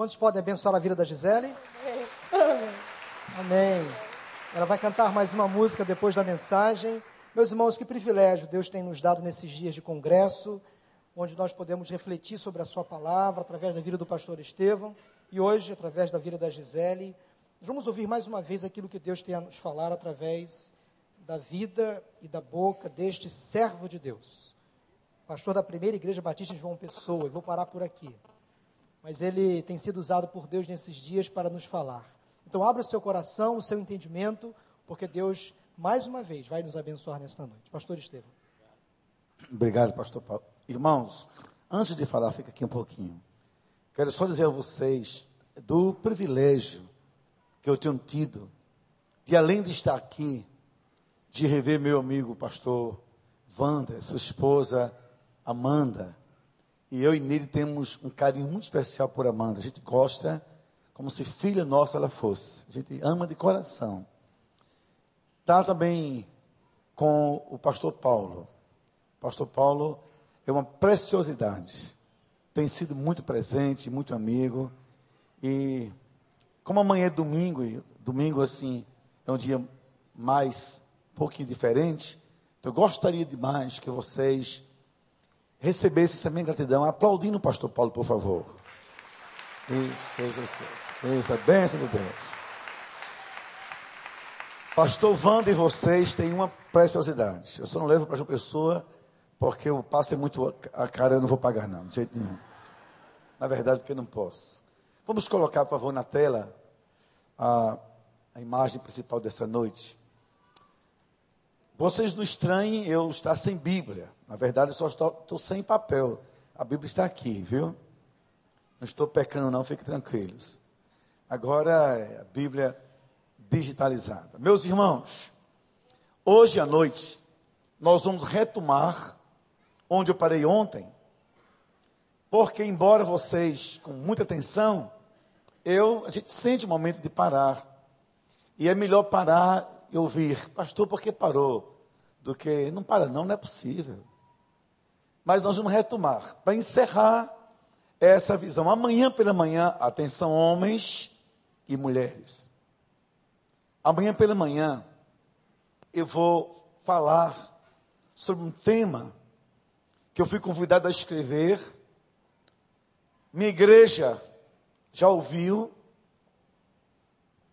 Quantos podem abençoar a vida da Gisele? Amém. Ela vai cantar mais uma música depois da mensagem. Meus irmãos, que privilégio Deus tem nos dado nesses dias de congresso, onde nós podemos refletir sobre a Sua palavra através da vida do pastor Estevão e hoje através da vida da Gisele. Nós vamos ouvir mais uma vez aquilo que Deus tem a nos falar através da vida e da boca deste servo de Deus, pastor da primeira igreja batista de João Pessoa. Eu vou parar por aqui. Mas ele tem sido usado por Deus nesses dias para nos falar. Então, abra o seu coração, o seu entendimento, porque Deus, mais uma vez, vai nos abençoar nesta noite. Pastor Estevam. Obrigado, pastor Paulo. Irmãos, antes de falar, fica aqui um pouquinho. Quero só dizer a vocês do privilégio que eu tenho tido de, além de estar aqui, de rever meu amigo pastor Wander, sua esposa Amanda. E eu e Nele temos um carinho muito especial por Amanda. A gente gosta como se filha nossa ela fosse. A gente ama de coração. Está também com o pastor Paulo. O pastor Paulo é uma preciosidade. Tem sido muito presente, muito amigo. E como amanhã é domingo, e domingo assim é um dia mais um pouquinho diferente, eu gostaria demais que vocês recebessem essa minha gratidão aplaudindo o pastor Paulo, por favor. Isso, isso, isso. Isso, a bênção de Deus. Pastor Wanda e vocês têm uma preciosidade. Eu só não levo para uma pessoa porque o passe é muito a cara, eu não vou pagar não, de jeito nenhum. Na verdade, porque não posso. Vamos colocar, por favor, na tela a, a imagem principal dessa noite. Vocês não estranhem eu estar sem Bíblia. Na verdade, eu só estou, estou sem papel. A Bíblia está aqui, viu? Não estou pecando, não, fiquem tranquilos. Agora é a Bíblia digitalizada. Meus irmãos, hoje à noite, nós vamos retomar onde eu parei ontem. Porque, embora vocês, com muita atenção, eu, a gente sente o momento de parar. E é melhor parar e ouvir, pastor, por que parou? Do que, não para não, não é possível. Mas nós vamos retomar, para encerrar essa visão. Amanhã pela manhã, atenção homens e mulheres. Amanhã pela manhã, eu vou falar sobre um tema que eu fui convidado a escrever. Minha igreja já ouviu,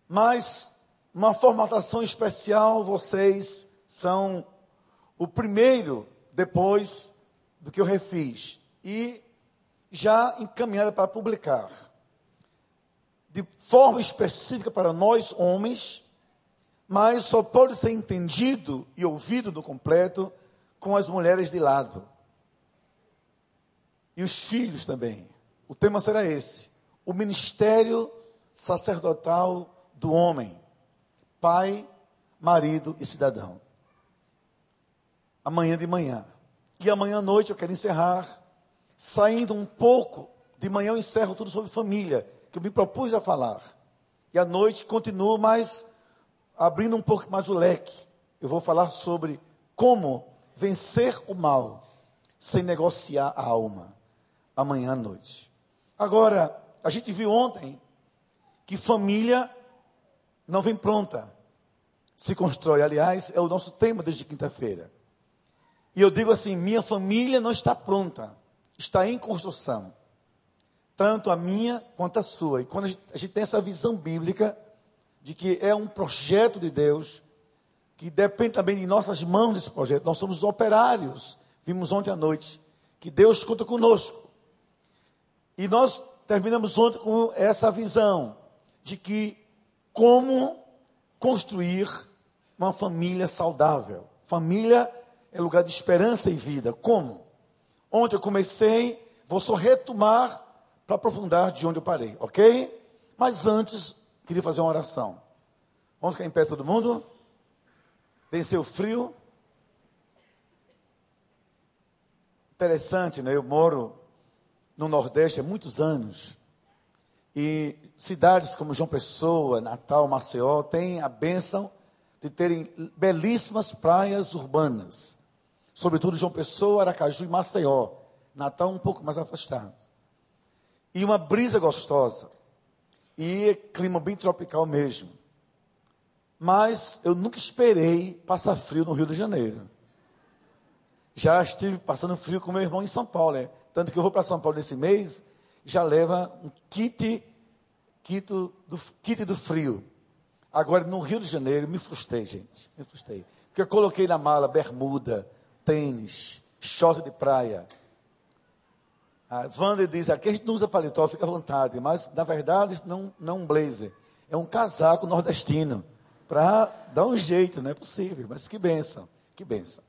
mas uma formatação especial, vocês são o primeiro depois do que eu refiz e já encaminhada para publicar. De forma específica para nós homens, mas só pode ser entendido e ouvido no completo com as mulheres de lado. E os filhos também. O tema será esse: o ministério sacerdotal do homem, pai, marido e cidadão. Amanhã de manhã. E amanhã à noite eu quero encerrar, saindo um pouco, de manhã eu encerro tudo sobre família, que eu me propus a falar. E à noite continuo, mas abrindo um pouco mais o leque. Eu vou falar sobre como vencer o mal sem negociar a alma. Amanhã à noite. Agora, a gente viu ontem que família não vem pronta, se constrói. Aliás, é o nosso tema desde quinta-feira. E eu digo assim: minha família não está pronta, está em construção. Tanto a minha quanto a sua. E quando a gente, a gente tem essa visão bíblica de que é um projeto de Deus, que depende também de nossas mãos desse projeto, nós somos operários. Vimos ontem à noite que Deus conta conosco. E nós terminamos ontem com essa visão de que como construir uma família saudável. Família é lugar de esperança e vida. Como? Ontem eu comecei, vou só retomar para aprofundar de onde eu parei, ok? Mas antes, queria fazer uma oração. Vamos ficar em pé todo mundo? Vencer o frio. Interessante, né? Eu moro no Nordeste há muitos anos. E cidades como João Pessoa, Natal, Maceió, têm a bênção de terem belíssimas praias urbanas. Sobretudo João Pessoa, Aracaju e Maceió. Natal um pouco mais afastado. E uma brisa gostosa. e clima bem tropical mesmo. Mas eu nunca esperei passar frio no Rio de Janeiro. Já estive passando frio com meu irmão em São Paulo, né? Tanto que eu vou para São Paulo nesse mês, já leva um kit, kit do, kit do frio. Agora, no Rio de Janeiro, me frustrei, gente. Me frustrei. Porque eu coloquei na mala bermuda, tênis, short de praia. A Wanda diz, aqui a gente não usa paletó, fica à vontade. Mas, na verdade, isso não, não é um blazer. É um casaco nordestino. Para dar um jeito, não é possível. Mas que benção, que benção.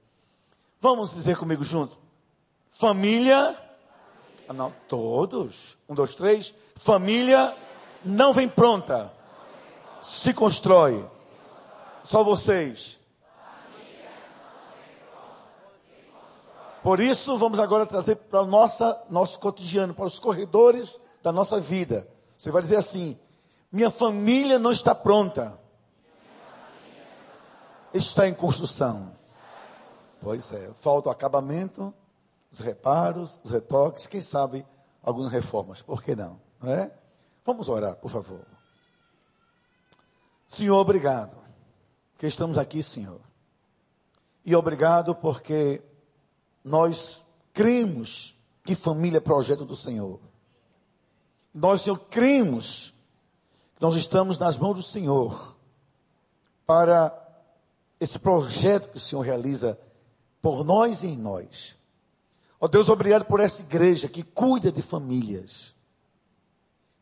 Vamos dizer comigo junto. Família. Ah, não, todos. Um, dois, três. Família não vem pronta. Se constrói. Só vocês. Por isso, vamos agora trazer para o nosso cotidiano, para os corredores da nossa vida. Você vai dizer assim: minha família não está pronta, está em construção. Pois é, falta o acabamento, os reparos, os retoques, quem sabe algumas reformas, por que não? não é? Vamos orar, por favor. Senhor, obrigado, que estamos aqui, Senhor. E obrigado porque nós cremos que família é projeto do Senhor. Nós, Senhor, cremos que nós estamos nas mãos do Senhor para esse projeto que o Senhor realiza por nós e em nós. Ó oh, Deus, obrigado por essa igreja que cuida de famílias,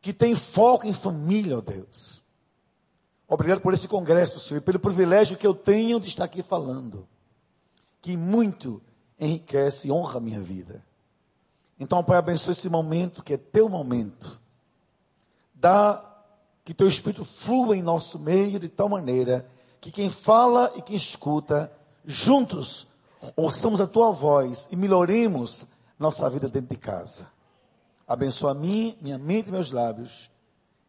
que tem foco em família, ó oh Deus. Obrigado por esse congresso, Senhor, e pelo privilégio que eu tenho de estar aqui falando, que muito enriquece e honra a minha vida. Então, Pai, abençoe esse momento, que é teu momento. Dá que teu Espírito flua em nosso meio de tal maneira que quem fala e quem escuta, juntos, ouçamos a tua voz e melhoremos nossa vida dentro de casa. Abençoa a mim, minha mente e meus lábios.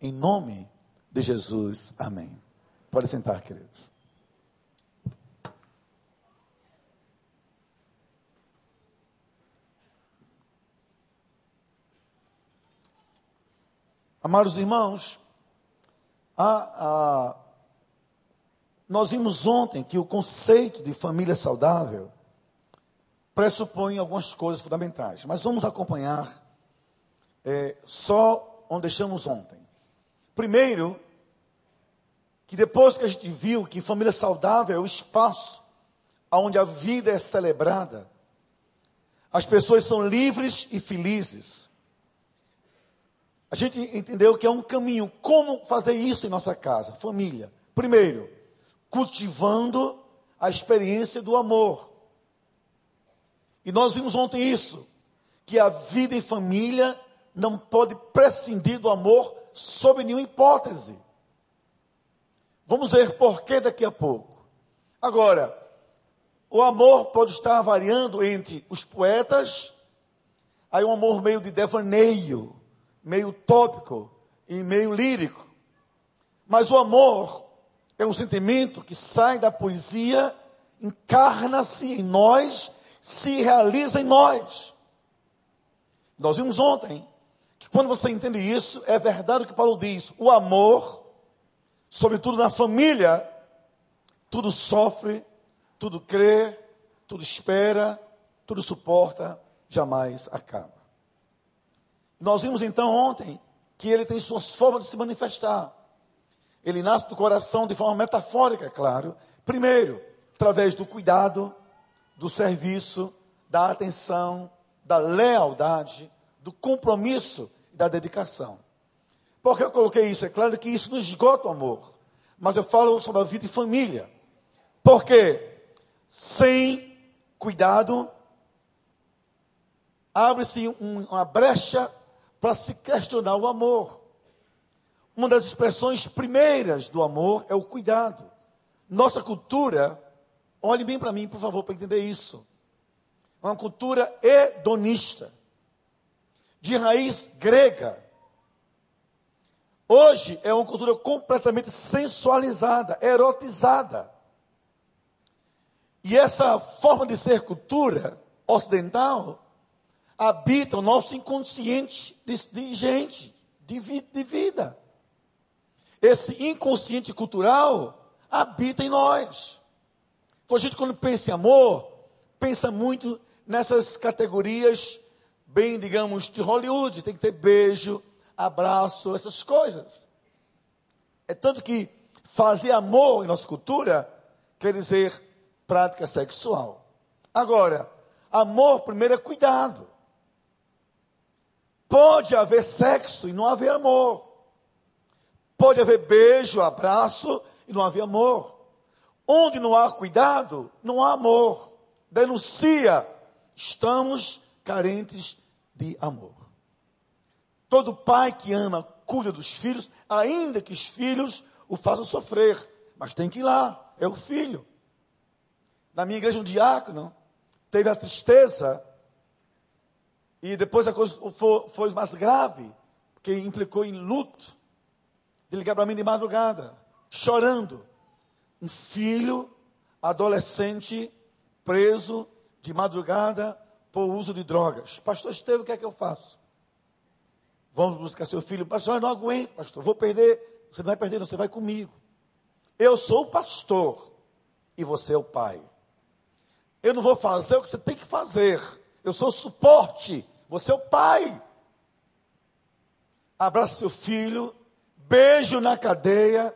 Em nome de Jesus. Amém. Pode sentar, queridos. Amados irmãos, a, a, nós vimos ontem que o conceito de família saudável pressupõe algumas coisas fundamentais. Mas vamos acompanhar é, só onde deixamos ontem. Primeiro, que depois que a gente viu que família saudável é o espaço onde a vida é celebrada, as pessoas são livres e felizes. A gente entendeu que é um caminho. Como fazer isso em nossa casa, família? Primeiro, cultivando a experiência do amor. E nós vimos ontem isso, que a vida em família não pode prescindir do amor sob nenhuma hipótese. Vamos ver por que daqui a pouco. Agora, o amor pode estar variando entre os poetas, aí um amor meio de devaneio, meio utópico e meio lírico. Mas o amor é um sentimento que sai da poesia, encarna-se em nós se realiza em nós. Nós vimos ontem que quando você entende isso, é verdade o que Paulo diz: o amor, sobretudo na família, tudo sofre, tudo crê, tudo espera, tudo suporta, jamais acaba. Nós vimos então ontem que ele tem suas formas de se manifestar. Ele nasce do coração de forma metafórica, é claro. Primeiro, através do cuidado, do serviço, da atenção, da lealdade, do compromisso e da dedicação. Por que eu coloquei isso? É claro que isso não esgota o amor, mas eu falo sobre a vida e família. Porque sem cuidado, abre-se um, uma brecha para se questionar o amor. Uma das expressões primeiras do amor é o cuidado. Nossa cultura Olhe bem para mim, por favor, para entender isso. Uma cultura hedonista, de raiz grega. Hoje é uma cultura completamente sensualizada, erotizada. E essa forma de ser cultura ocidental habita o nosso inconsciente de, gente, de, de vida. esse inconsciente cultural habita em nós. Então a gente, quando pensa em amor, pensa muito nessas categorias, bem, digamos, de Hollywood. Tem que ter beijo, abraço, essas coisas. É tanto que fazer amor em nossa cultura quer dizer prática sexual. Agora, amor primeiro é cuidado. Pode haver sexo e não haver amor. Pode haver beijo, abraço e não haver amor. Onde não há cuidado, não há amor. Denuncia, estamos carentes de amor. Todo pai que ama, cuida dos filhos, ainda que os filhos o façam sofrer, mas tem que ir lá, é o filho. Na minha igreja, um diácono teve a tristeza e depois a coisa foi, foi mais grave, porque implicou em luto. De ligar para mim de madrugada, chorando. Um filho adolescente preso de madrugada por uso de drogas. Pastor Estevam, o que é que eu faço? Vamos buscar seu filho. Pastor, eu não aguento, pastor. Vou perder. Você não vai perder, você vai comigo. Eu sou o pastor e você é o pai. Eu não vou fazer o que você tem que fazer. Eu sou o suporte. Você é o pai. Abraça seu filho, beijo na cadeia,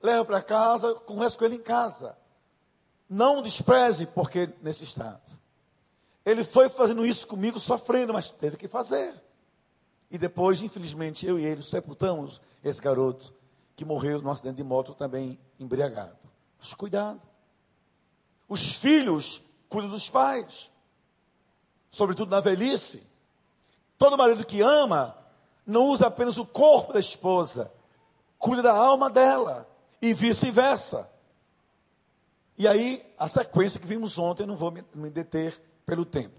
leva para casa, conversa com ele em casa. Não despreze, porque nesse estado. Ele foi fazendo isso comigo, sofrendo, mas teve que fazer. E depois, infelizmente, eu e ele sepultamos esse garoto que morreu num acidente de moto também embriagado. Mas cuidado. Os filhos cuidam dos pais sobretudo na velhice. Todo marido que ama não usa apenas o corpo da esposa, cuida da alma dela e vice-versa. E aí, a sequência que vimos ontem, não vou me, me deter pelo tempo.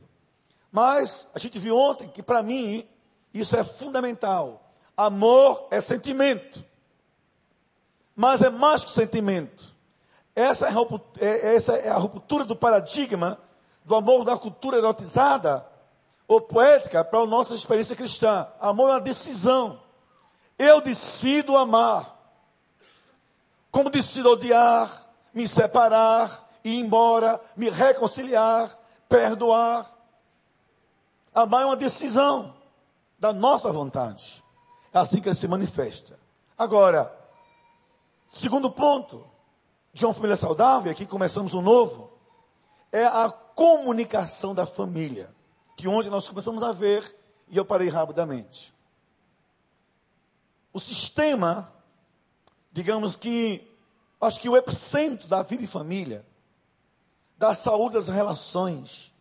Mas a gente viu ontem que, para mim, isso é fundamental. Amor é sentimento. Mas é mais que sentimento. Essa é, a, é, essa é a ruptura do paradigma do amor da cultura erotizada ou poética para a nossa experiência cristã. Amor é uma decisão. Eu decido amar. Como decido odiar, me separar, ir embora, me reconciliar, perdoar. Amar é uma decisão da nossa vontade. É assim que ele se manifesta. Agora, segundo ponto, de uma família saudável, aqui começamos um novo, é a comunicação da família, que onde nós começamos a ver, e eu parei rapidamente. O sistema, digamos que, acho que o epicentro da vida e família, da saúde das relações,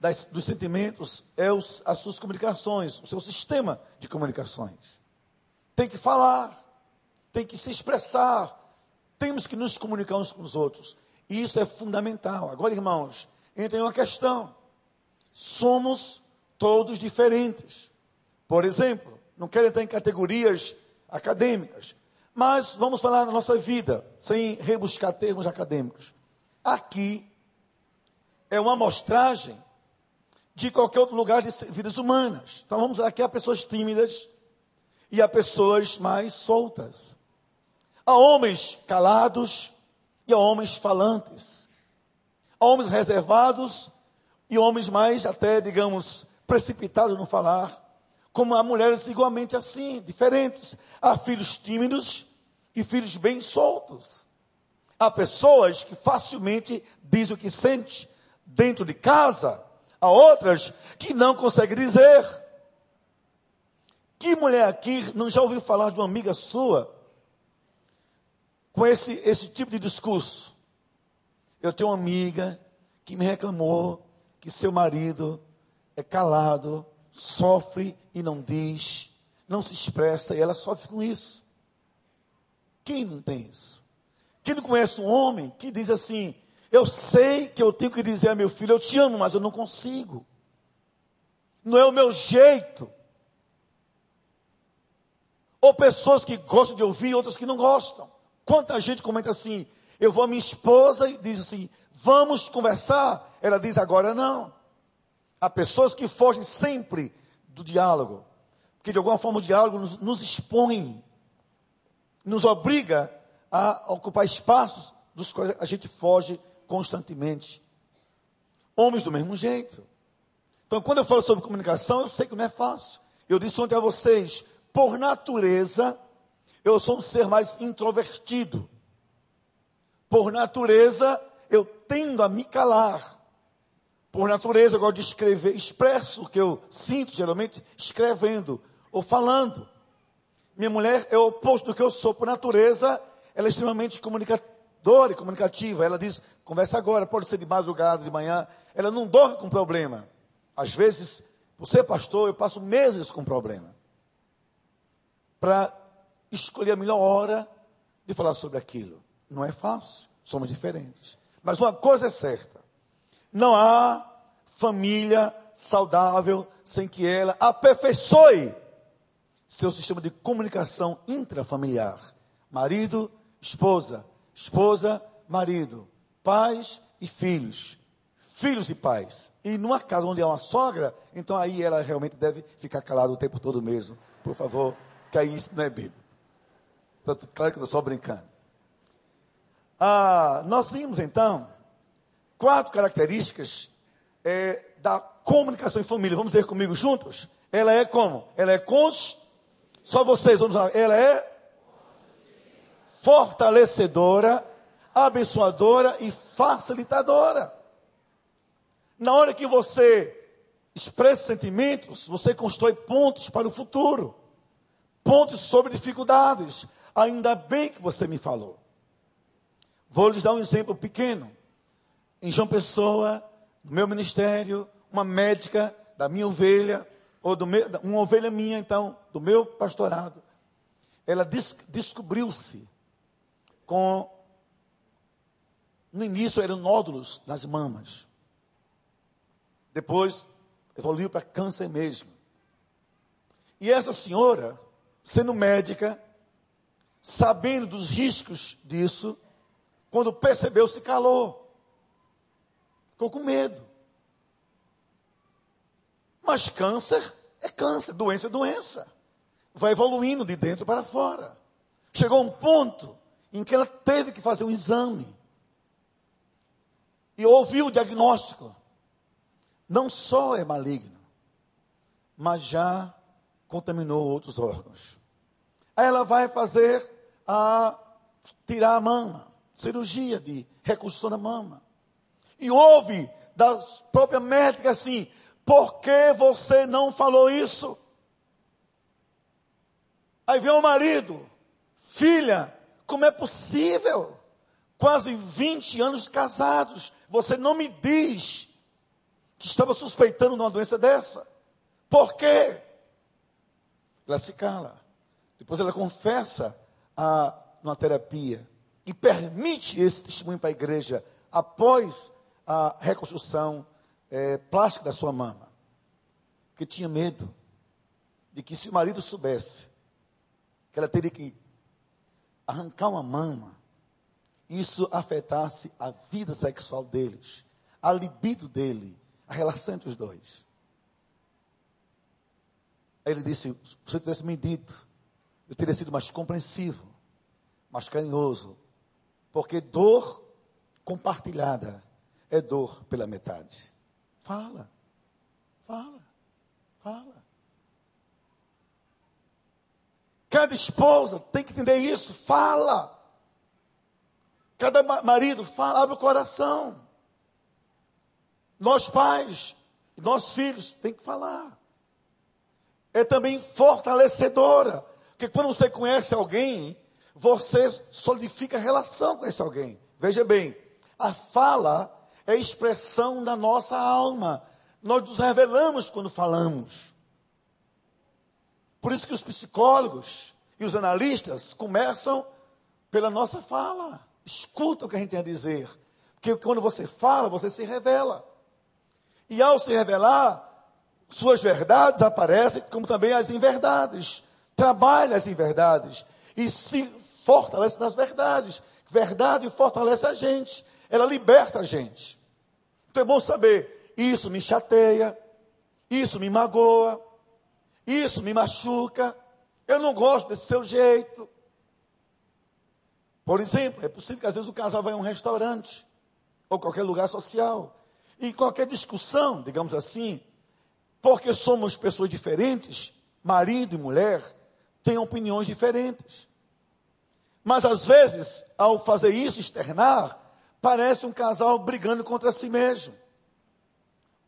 das, dos sentimentos, é os, as suas comunicações, o seu sistema de comunicações. Tem que falar, tem que se expressar, temos que nos comunicar uns com os outros. E isso é fundamental. Agora, irmãos, entra em uma questão. Somos todos diferentes. Por exemplo, não quero entrar em categorias acadêmicas, mas vamos falar da nossa vida, sem rebuscar termos acadêmicos. Aqui é uma amostragem de qualquer outro lugar de vidas humanas. Então vamos aqui a pessoas tímidas e a pessoas mais soltas. Há homens calados e há homens falantes homens reservados e homens mais, até, digamos, precipitados no falar, como há mulheres igualmente assim, diferentes. Há filhos tímidos e filhos bem soltos. Há pessoas que facilmente dizem o que sente dentro de casa, há outras que não conseguem dizer. Que mulher aqui não já ouviu falar de uma amiga sua com esse, esse tipo de discurso? Eu tenho uma amiga que me reclamou que seu marido é calado, sofre e não diz, não se expressa, e ela sofre com isso. Quem não tem isso? Quem não conhece um homem que diz assim: Eu sei que eu tenho que dizer a meu filho, eu te amo, mas eu não consigo. Não é o meu jeito. Ou pessoas que gostam de ouvir, outras que não gostam. Quanta gente comenta assim: eu vou à minha esposa e diz assim: vamos conversar. Ela diz: agora não. Há pessoas que fogem sempre do diálogo, porque de alguma forma o diálogo nos, nos expõe. nos obriga a ocupar espaços dos quais a gente foge constantemente. Homens do mesmo jeito. Então, quando eu falo sobre comunicação, eu sei que não é fácil. Eu disse ontem a vocês, por natureza, eu sou um ser mais introvertido. Por natureza, eu tendo a me calar. Por natureza, eu gosto de escrever, expresso o que eu sinto, geralmente, escrevendo ou falando. Minha mulher é o oposto do que eu sou. Por natureza, ela é extremamente comunicadora e comunicativa. Ela diz, conversa agora, pode ser de madrugada, de manhã. Ela não dorme com problema. Às vezes, ser pastor, eu passo meses com problema. Para escolher a melhor hora de falar sobre aquilo. Não é fácil, somos diferentes. Mas uma coisa é certa: não há família saudável sem que ela aperfeiçoe seu sistema de comunicação intrafamiliar. Marido, esposa, esposa, marido, pais e filhos, filhos e pais. E numa casa onde há uma sogra, então aí ela realmente deve ficar calada o tempo todo mesmo. Por favor, que aí isso não é bíblico. Claro que eu estou só brincando. Ah, nós vimos então quatro características é, da comunicação em família. Vamos ver comigo juntos? Ela é como? Ela é cons. Só vocês, vamos lá. Ela é fortalecedora, abençoadora e facilitadora. Na hora que você expressa sentimentos, você constrói pontos para o futuro, pontos sobre dificuldades. Ainda bem que você me falou. Vou lhes dar um exemplo pequeno. Em João Pessoa, no meu ministério, uma médica da minha ovelha, ou do meu, uma ovelha minha, então, do meu pastorado, ela des, descobriu-se com. No início eram nódulos nas mamas. Depois evoluiu para câncer mesmo. E essa senhora, sendo médica, sabendo dos riscos disso, quando percebeu, se calou. Ficou com medo. Mas câncer é câncer, doença é doença. Vai evoluindo de dentro para fora. Chegou um ponto em que ela teve que fazer um exame. E ouviu o diagnóstico não só é maligno, mas já contaminou outros órgãos. Aí ela vai fazer a tirar a mama, cirurgia de reconstrução da mama. E ouve da própria médica assim: por que você não falou isso? Aí vem o marido, filha, como é possível? Quase 20 anos casados, você não me diz que estava suspeitando de uma doença dessa. Por quê? Ela se cala. Depois ela confessa a, numa terapia e permite esse testemunho para a igreja após a reconstrução é, plástica da sua mama. Porque tinha medo de que se o marido soubesse que ela teria que arrancar uma mama, isso afetasse a vida sexual deles, a libido dele, a relação entre os dois. Aí ele disse: se você tivesse me dito, eu teria sido mais compreensivo, mais carinhoso, porque dor compartilhada é dor pela metade. Fala, fala, fala. Cada esposa tem que entender isso, fala. Cada marido fala, abre o coração. Nós pais, nossos filhos, tem que falar. É também fortalecedora. Porque quando você conhece alguém, você solidifica a relação com esse alguém. Veja bem, a fala é expressão da nossa alma. Nós nos revelamos quando falamos. Por isso que os psicólogos e os analistas começam pela nossa fala. Escuta o que a gente tem a dizer. Porque quando você fala, você se revela. E ao se revelar, suas verdades aparecem, como também as inverdades. Trabalha as inverdades e se fortalece nas verdades. Verdade fortalece a gente, ela liberta a gente. Então é bom saber: isso me chateia, isso me magoa, isso me machuca, eu não gosto desse seu jeito. Por exemplo, é possível que às vezes o casal vai a um restaurante ou qualquer lugar social e qualquer discussão, digamos assim, porque somos pessoas diferentes, marido e mulher, têm opiniões diferentes. Mas às vezes, ao fazer isso, externar, parece um casal brigando contra si mesmo.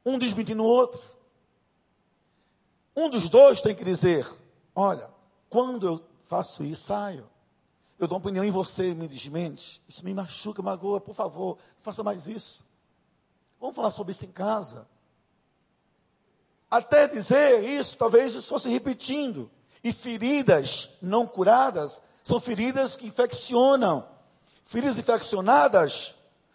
Um desmentindo o outro. Um dos dois tem que dizer: Olha, quando eu faço isso, saio. Eu dou uma opinião em você, me desmente. Isso me machuca, magoa. Por favor, faça mais isso. Vamos falar sobre isso em casa. Até dizer isso, talvez isso fosse repetindo. E feridas não curadas são feridas que infeccionam. Feridas infeccionadas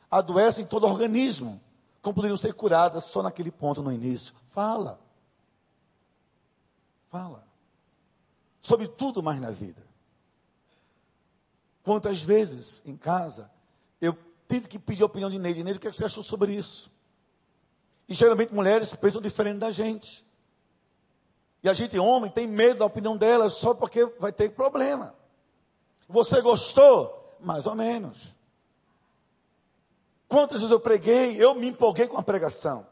adoecem todo o organismo. Como poderiam ser curadas só naquele ponto no início? Fala. Fala. Sobre tudo mais na vida. Quantas vezes em casa eu tive que pedir a opinião de Neide. Neide, o que é você achou sobre isso? E geralmente mulheres pensam diferente da gente. E a gente, homem, tem medo da opinião delas só porque vai ter problema. Você gostou? Mais ou menos. Quantas vezes eu preguei, eu me empolguei com a pregação.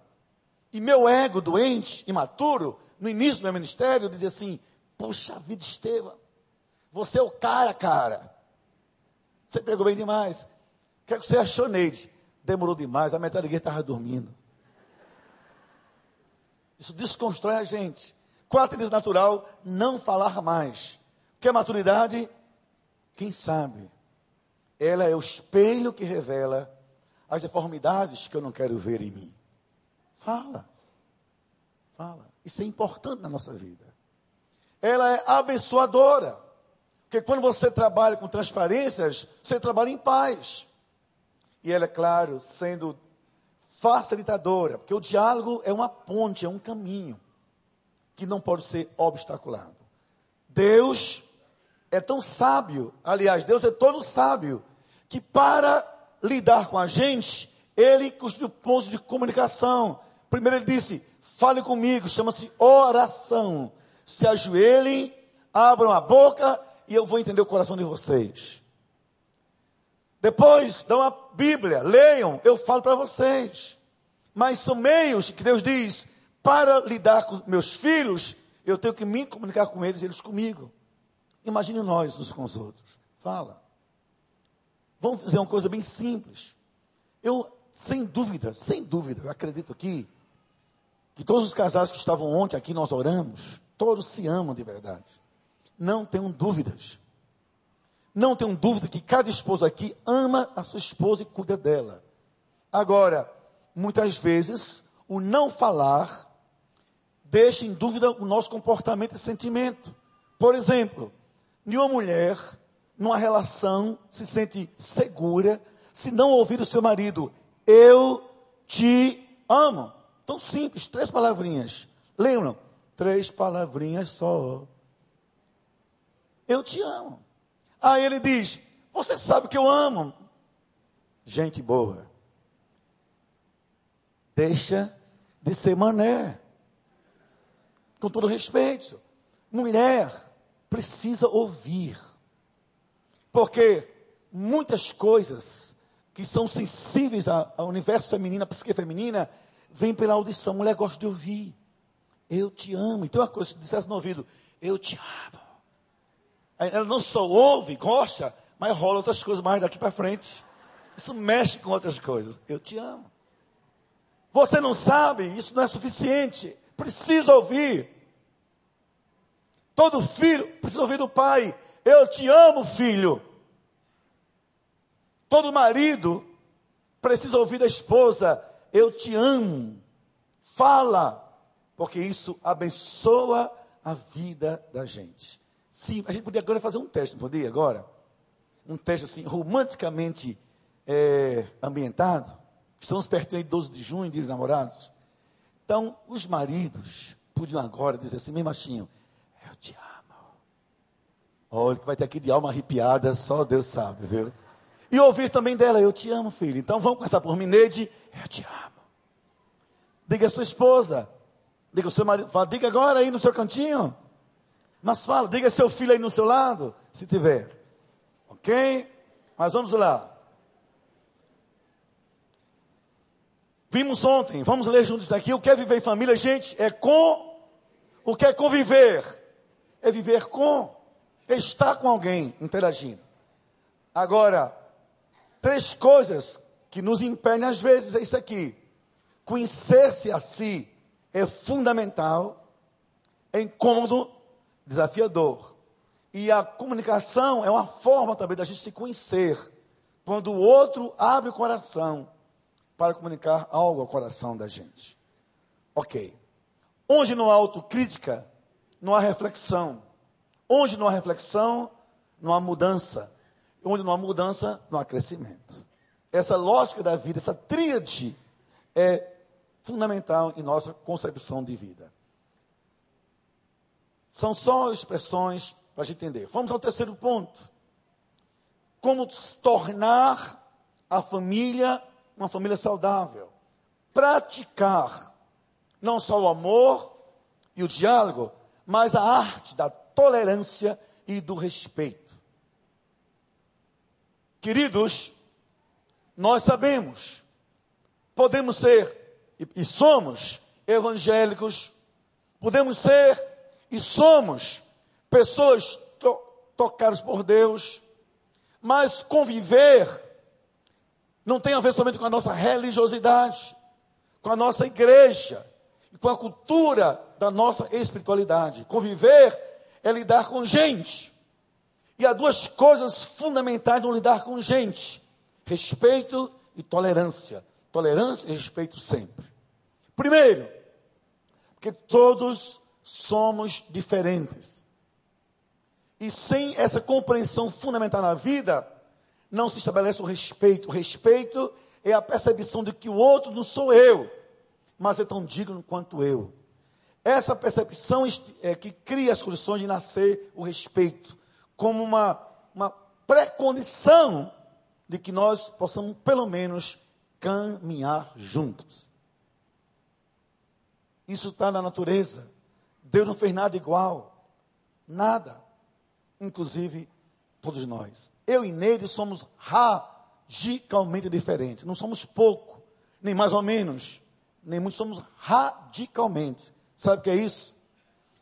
E meu ego doente, imaturo, no início do meu ministério, dizia assim: Puxa vida, Estevam, você é o cara, cara. Você pegou bem demais. O que, é que você achou, Neide? Demorou demais, a metade da igreja estava dormindo. Isso desconstrói a gente. Qual a tendência natural? Não falar mais. O que é maturidade? Quem sabe? Ela é o espelho que revela as deformidades que eu não quero ver em mim. Fala. Fala. Isso é importante na nossa vida. Ela é abençoadora. Porque quando você trabalha com transparências, você trabalha em paz. E ela, é claro, sendo facilitadora, porque o diálogo é uma ponte, é um caminho que não pode ser obstaculado. Deus é tão sábio, aliás, Deus é todo sábio, que para lidar com a gente, ele construiu pontos de comunicação. Primeiro ele disse: fale comigo, chama-se oração. Se ajoelhem, abram a boca e eu vou entender o coração de vocês. Depois, dão a Bíblia, leiam, eu falo para vocês. Mas são meios que Deus diz, para lidar com meus filhos, eu tenho que me comunicar com eles, eles comigo. Imagine nós uns com os outros. Fala. Vamos fazer uma coisa bem simples. Eu, sem dúvida, sem dúvida, acredito aqui, que todos os casais que estavam ontem aqui, nós oramos, todos se amam de verdade. Não tenham dúvidas. Não tenham dúvida que cada esposa aqui ama a sua esposa e cuida dela. Agora, muitas vezes, o não falar deixa em dúvida o nosso comportamento e sentimento. Por exemplo, nenhuma mulher numa relação se sente segura se não ouvir o seu marido, eu te amo. Tão simples, três palavrinhas. Lembram? Três palavrinhas só. Eu te amo. Aí ele diz: Você sabe que eu amo. Gente boa. Deixa de ser mané. Com todo respeito. Mulher precisa ouvir. Porque muitas coisas que são sensíveis ao universo feminino, à psique feminina, vêm pela audição. Mulher gosta de ouvir. Eu te amo. Então, uma coisa, se dissesse no ouvido, eu te amo. Ela não só ouve, gosta, mas rola outras coisas mais daqui para frente. Isso mexe com outras coisas. Eu te amo. Você não sabe, isso não é suficiente. Precisa ouvir. Todo filho precisa ouvir do pai. Eu te amo, filho. Todo marido precisa ouvir da esposa: Eu te amo. Fala, porque isso abençoa a vida da gente. Sim, a gente podia agora fazer um teste, não podia agora? Um teste assim, romanticamente é, ambientado. Estamos perto aí 12 de junho, dia dos namorados. Então, os maridos podiam agora dizer assim, meio machinho, eu te amo. Olha, que vai ter aqui de alma arrepiada, só Deus sabe, viu? E ouvir também dela, eu te amo, filho. Então vamos começar por mim, Neide, eu te amo. Diga a sua esposa, diga o seu marido, fala, diga agora aí no seu cantinho. Mas fala, diga seu filho aí no seu lado, se tiver. Ok? Mas vamos lá. Vimos ontem, vamos ler juntos aqui. O que é viver em família, gente? É com. O que é conviver? É viver com. Estar com alguém, interagindo. Agora, três coisas que nos impedem às vezes é isso aqui. Conhecer-se a si é fundamental, é incômodo, desafiador. E a comunicação é uma forma também da gente se conhecer. Quando o outro abre o coração para comunicar algo ao coração da gente. Ok. Onde não há autocrítica, não há reflexão. Onde não há reflexão, não há mudança. Onde não há mudança, não há crescimento. Essa lógica da vida, essa tríade, é fundamental em nossa concepção de vida. São só expressões para a gente entender. Vamos ao terceiro ponto. Como tornar a família uma família saudável. Praticar não só o amor e o diálogo, mas a arte da tolerância e do respeito. Queridos, nós sabemos, podemos ser e, somos evangélicos, podemos ser e somos pessoas to, tocadas por Deus, mas conviver não tem a ver somente com a nossa religiosidade, com a nossa igreja, com a cultura da nossa espiritualidade. Conviver é lidar com gente. E há duas coisas fundamentais no lidar com gente: respeito e tolerância. Tolerância e respeito sempre. Primeiro, porque todos somos diferentes. E sem essa compreensão fundamental na vida, não se estabelece o respeito. O respeito é a percepção de que o outro não sou eu, mas é tão digno quanto eu. Essa percepção é que cria as condições de nascer o respeito, como uma, uma pré-condição de que nós possamos, pelo menos, caminhar juntos. Isso está na natureza. Deus não fez nada igual. Nada. Inclusive, todos nós. Eu e Neide somos radicalmente diferentes. Não somos pouco, nem mais ou menos, nem muito, somos radicalmente. Sabe o que é isso?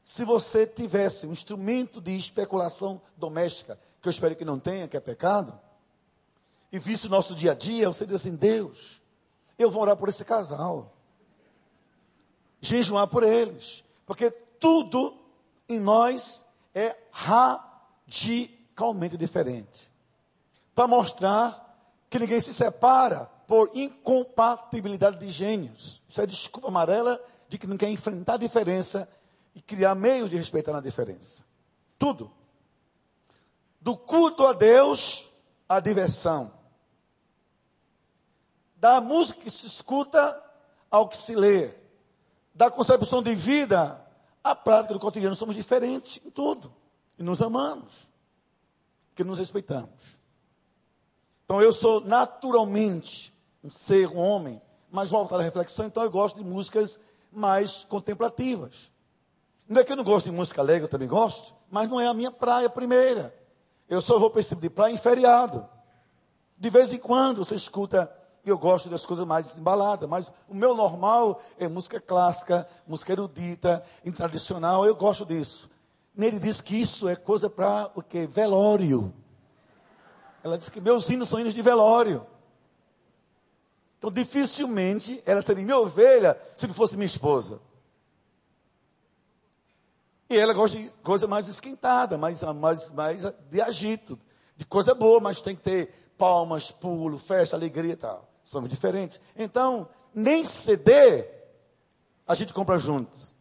Se você tivesse um instrumento de especulação doméstica, que eu espero que não tenha, que é pecado, e visse o nosso dia a dia, você diz assim: Deus, eu vou orar por esse casal, jejuar por eles, porque tudo em nós é radicalmente radicalmente diferente. Para mostrar que ninguém se separa por incompatibilidade de gênios. Isso é desculpa amarela de que não quer enfrentar a diferença e criar meios de respeitar a diferença. Tudo. Do culto a Deus, à diversão. Da música que se escuta ao que se lê. Da concepção de vida à prática do cotidiano. Somos diferentes em tudo. E nos amamos que nos respeitamos. Então eu sou naturalmente um ser, um homem, mas voltar à reflexão, então eu gosto de músicas mais contemplativas. Não é que eu não gosto de música alegre, eu também gosto, mas não é a minha praia primeira. Eu só vou para esse tipo de praia em feriado. De vez em quando você escuta, eu gosto das coisas mais embaladas, mas o meu normal é música clássica, música erudita, tradicional, eu gosto disso. Nele diz que isso é coisa para o que? Velório. Ela diz que meus hinos são hinos de velório. Então, dificilmente ela seria minha ovelha se não fosse minha esposa. E ela gosta de coisa mais esquentada, mais, mais, mais de agito, de coisa boa, mas tem que ter palmas, pulo, festa, alegria e tal. Somos diferentes. Então, nem CD a gente compra juntos.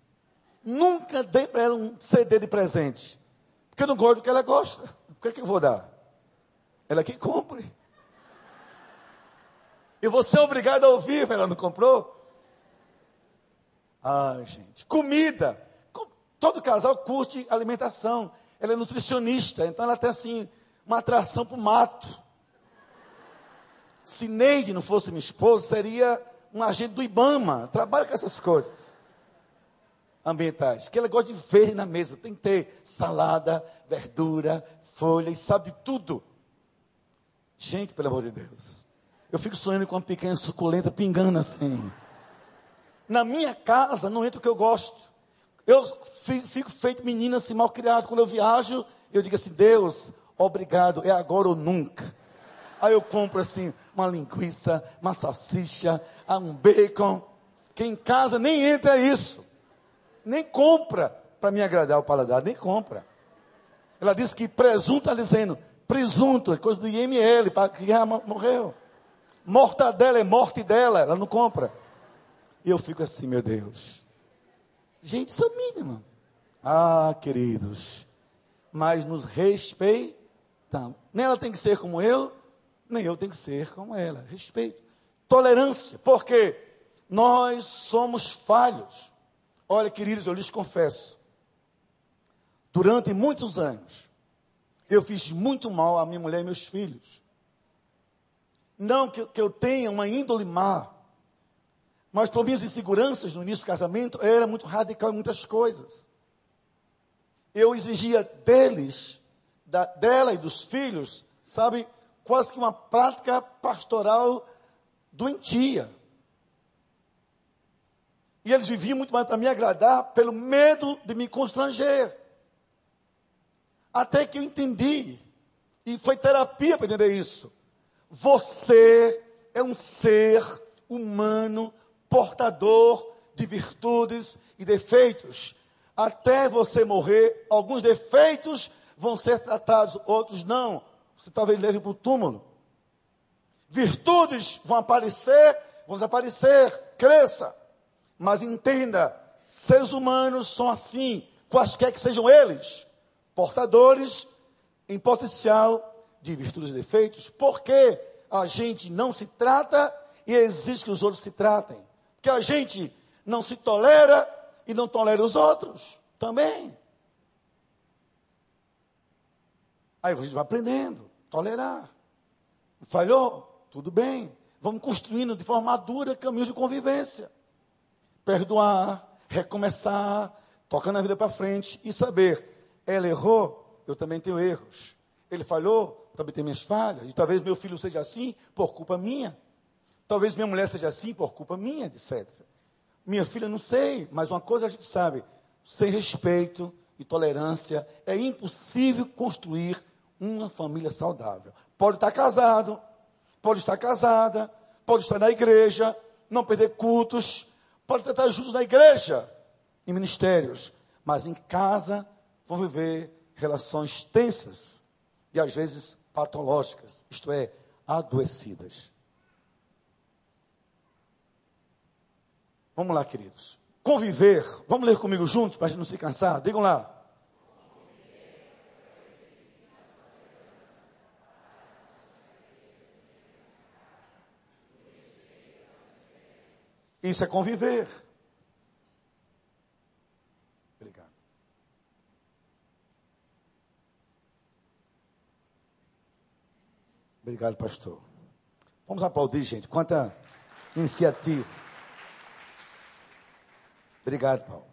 Nunca dei para ela um CD de presente. Porque eu não gosto do que ela gosta. O que, é que eu vou dar? Ela que compre. E você é obrigado a ouvir, ela não comprou? Ai, gente. Comida. Todo casal curte alimentação. Ela é nutricionista, então ela tem assim uma atração para o mato. Se Neide não fosse minha esposa, seria um agente do Ibama. Trabalha com essas coisas ambientais, que ela gosta de ver na mesa. Tem que ter salada, verdura, folha e sabe tudo. Gente, pelo amor de Deus. Eu fico sonhando com uma pequena suculenta pingando assim. Na minha casa não entra o que eu gosto. Eu fico, feito menina assim, mal criado. Quando eu viajo, eu digo assim: Deus, obrigado, é agora ou nunca. Aí eu compro assim uma linguiça, uma salsicha, um bacon. Que em casa nem entra isso. Nem compra para me agradar o paladar, nem compra. Ela disse que presunto, está dizendo, presunto, é coisa do IML, que já morreu. Mortadela é morte dela, ela não compra. E eu fico assim, meu Deus. Gente, isso é mínimo. Ah, queridos, mas nos respeitamos. Nem ela tem que ser como eu, nem eu tenho que ser como ela. Respeito. Tolerância, porque nós somos falhos. Olha, queridos, eu lhes confesso. Durante muitos anos, eu fiz muito mal a minha mulher e meus filhos. Não que, que eu tenha uma índole má, mas por minhas inseguranças no início do casamento, eu era muito radical em muitas coisas. Eu exigia deles, da, dela e dos filhos, sabe, quase que uma prática pastoral doentia. E eles viviam muito mais para me agradar pelo medo de me constranger. Até que eu entendi, e foi terapia para entender isso. Você é um ser humano portador de virtudes e defeitos. Até você morrer, alguns defeitos vão ser tratados, outros não. Você talvez leve para o túmulo. Virtudes vão aparecer, vão desaparecer, cresça. Mas entenda, seres humanos são assim, quaisquer que sejam eles, portadores em potencial de virtudes e defeitos, porque a gente não se trata e exige que os outros se tratem que a gente não se tolera e não tolera os outros também. Aí a gente vai aprendendo, tolerar. Falhou? Tudo bem. Vamos construindo de forma madura caminhos de convivência. Perdoar, recomeçar, tocando a vida para frente e saber, ela errou, eu também tenho erros. Ele falhou, também tem minhas falhas. E talvez meu filho seja assim por culpa minha. Talvez minha mulher seja assim por culpa minha, etc. Minha filha, não sei, mas uma coisa a gente sabe: sem respeito e tolerância é impossível construir uma família saudável. Pode estar casado, pode estar casada, pode estar na igreja, não perder cultos, pode estar juntos na igreja, em ministérios, mas em casa vão viver relações tensas e às vezes patológicas, isto é, adoecidas. Vamos lá, queridos. Conviver. Vamos ler comigo juntos para a gente não se cansar? Digam lá. Isso é conviver. Obrigado. Obrigado, pastor. Vamos aplaudir, gente. Quanta iniciativa. Obrigado, Paulo.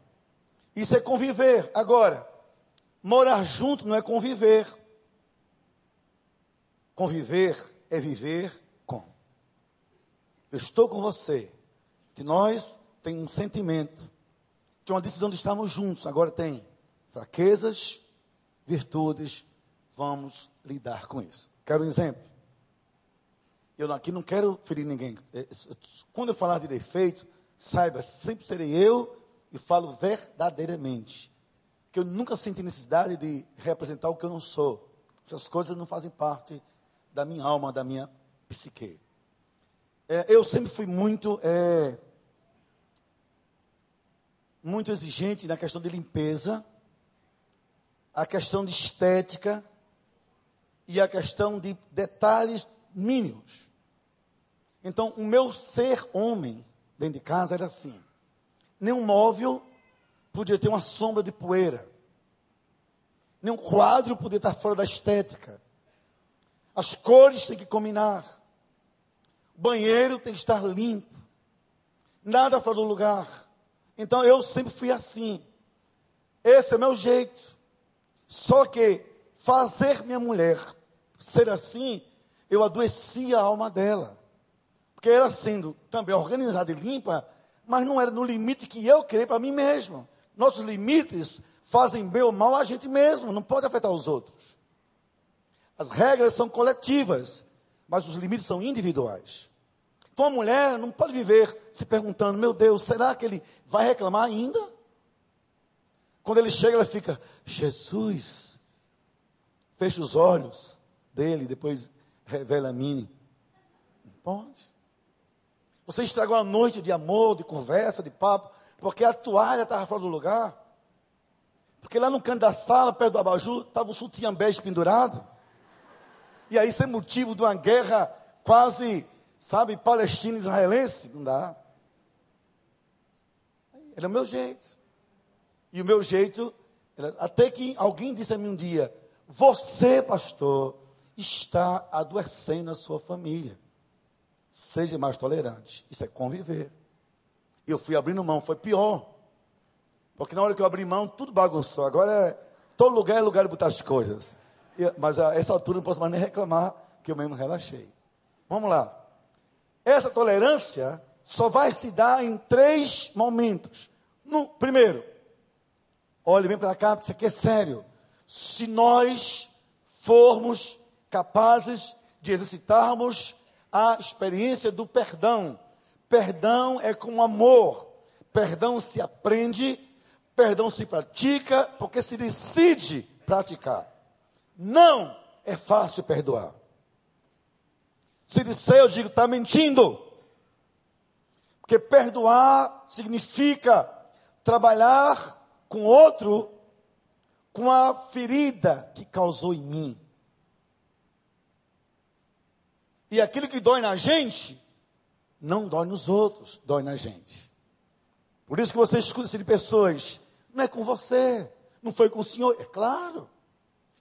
Isso é conviver. Agora, morar junto não é conviver. Conviver é viver com. Eu estou com você. De nós tem um sentimento. Tem uma decisão de estarmos juntos. Agora tem fraquezas, virtudes. Vamos lidar com isso. Quero um exemplo. Eu aqui não quero ferir ninguém. É, quando eu falar de defeito, saiba, sempre serei eu e falo verdadeiramente. Que eu nunca senti necessidade de representar o que eu não sou. Essas coisas não fazem parte da minha alma, da minha psique. É, eu sempre fui muito, é, muito exigente na questão de limpeza, a questão de estética e a questão de detalhes mínimos. Então, o meu ser homem dentro de casa era assim. Nenhum móvel podia ter uma sombra de poeira. Nenhum quadro podia estar fora da estética. As cores têm que combinar. O banheiro tem que estar limpo. Nada fora do lugar. Então eu sempre fui assim. Esse é meu jeito. Só que fazer minha mulher ser assim eu adoecia a alma dela. Porque ela sendo também organizada e limpa, mas não era no limite que eu queria para mim mesmo. Nossos limites fazem bem ou mal a gente mesmo, não pode afetar os outros. As regras são coletivas, mas os limites são individuais. Então a mulher não pode viver se perguntando: meu Deus, será que ele vai reclamar ainda? Quando ele chega, ela fica: Jesus, fecha os olhos dele, depois revela a mim. Não pode. Você estragou a noite de amor, de conversa, de papo, porque a toalha estava fora do lugar. Porque lá no canto da sala, perto do abajur, estava o sutiã bege pendurado. E aí, sem motivo de uma guerra quase, sabe, palestina-israelense, não dá. Era o meu jeito. E o meu jeito, até que alguém disse a mim um dia: Você, pastor, está adoecendo a sua família. Seja mais tolerante. Isso é conviver. Eu fui abrindo mão, foi pior. Porque na hora que eu abri mão, tudo bagunçou. Agora, é, todo lugar é lugar de botar as coisas. mas a essa altura não posso mais nem reclamar, que eu mesmo relaxei. Vamos lá. Essa tolerância só vai se dar em três momentos. No, primeiro, olhe bem para cá, porque isso aqui é sério. Se nós formos capazes de exercitarmos a experiência do perdão. Perdão é com amor. Perdão se aprende, perdão se pratica, porque se decide praticar. Não é fácil perdoar. Se disser, eu digo, está mentindo. Porque perdoar significa trabalhar com outro com a ferida que causou em mim. E aquilo que dói na gente, não dói nos outros, dói na gente. Por isso que você escuta de pessoas, não é com você, não foi com o Senhor, é claro.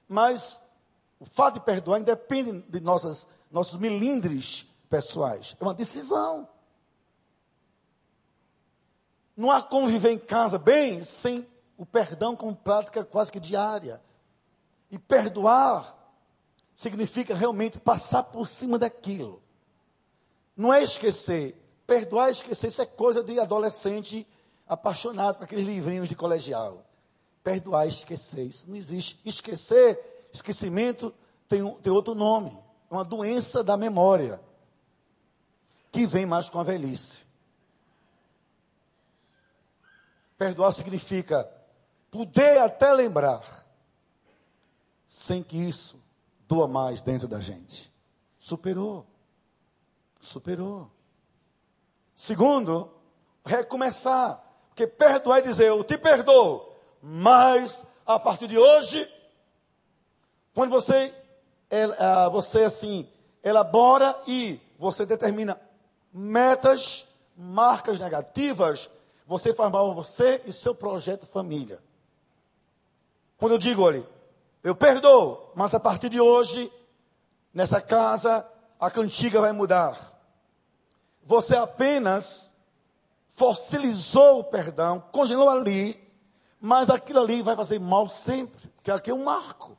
Mas o fato de perdoar independe de nossas, nossos milindres pessoais. É uma decisão. Não há como viver em casa bem sem o perdão com prática quase que diária. E perdoar significa realmente passar por cima daquilo. Não é esquecer. Perdoar e esquecer, isso é coisa de adolescente apaixonado com aqueles livrinhos de colegial. Perdoar e esquecer, isso não existe. Esquecer, esquecimento tem, tem outro nome. É uma doença da memória. Que vem mais com a velhice. Perdoar significa poder até lembrar, sem que isso doa mais dentro da gente. Superou. Superou. Segundo, recomeçar. Porque perdoar é dizer, eu te perdoo. Mas a partir de hoje, quando você, ah, você assim, elabora e você determina metas, marcas negativas, você faz mal a você e seu projeto família. Quando eu digo, olha, eu perdoo, mas a partir de hoje, nessa casa, a cantiga vai mudar. Você apenas fossilizou o perdão, congelou ali, mas aquilo ali vai fazer mal sempre, porque aqui é um marco.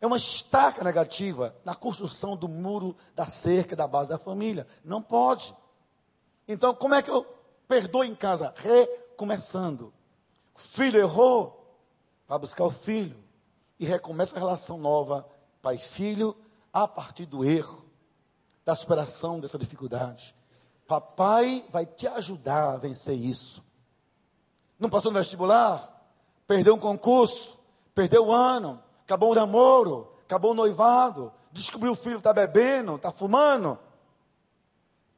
É uma estaca negativa na construção do muro, da cerca, da base da família. Não pode. Então, como é que eu perdoo em casa? Recomeçando. O filho errou, vai buscar o filho e recomeça a relação nova, pai e filho, a partir do erro, da superação dessa dificuldade. Papai vai te ajudar a vencer isso. Não passou no vestibular? Perdeu um concurso? Perdeu o ano? Acabou o namoro? Acabou o noivado? Descobriu o filho está bebendo? Está fumando?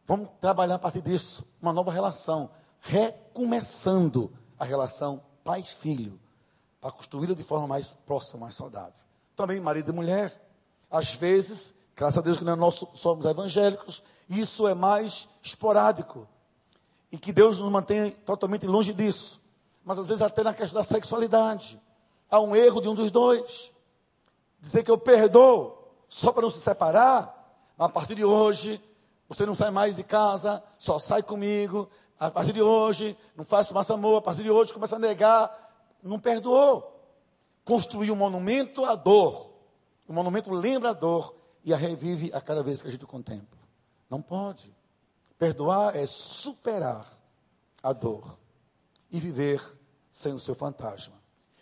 Vamos trabalhar a partir disso, uma nova relação, recomeçando a relação pai-filho para construí-la de forma mais próxima, mais saudável. Também marido e mulher. Às vezes, graças a Deus que nós somos evangélicos, isso é mais esporádico. E que Deus nos mantenha totalmente longe disso. Mas às vezes até na questão da sexualidade. Há um erro de um dos dois. Dizer que eu perdoo só para não se separar. A partir de hoje, você não sai mais de casa, só sai comigo. A partir de hoje, não faço mais amor. A partir de hoje, começa a negar não perdoou. Construiu um monumento à dor. O monumento lembra a dor. e a revive a cada vez que a gente contempla. Não pode. Perdoar é superar a dor e viver sem o seu fantasma.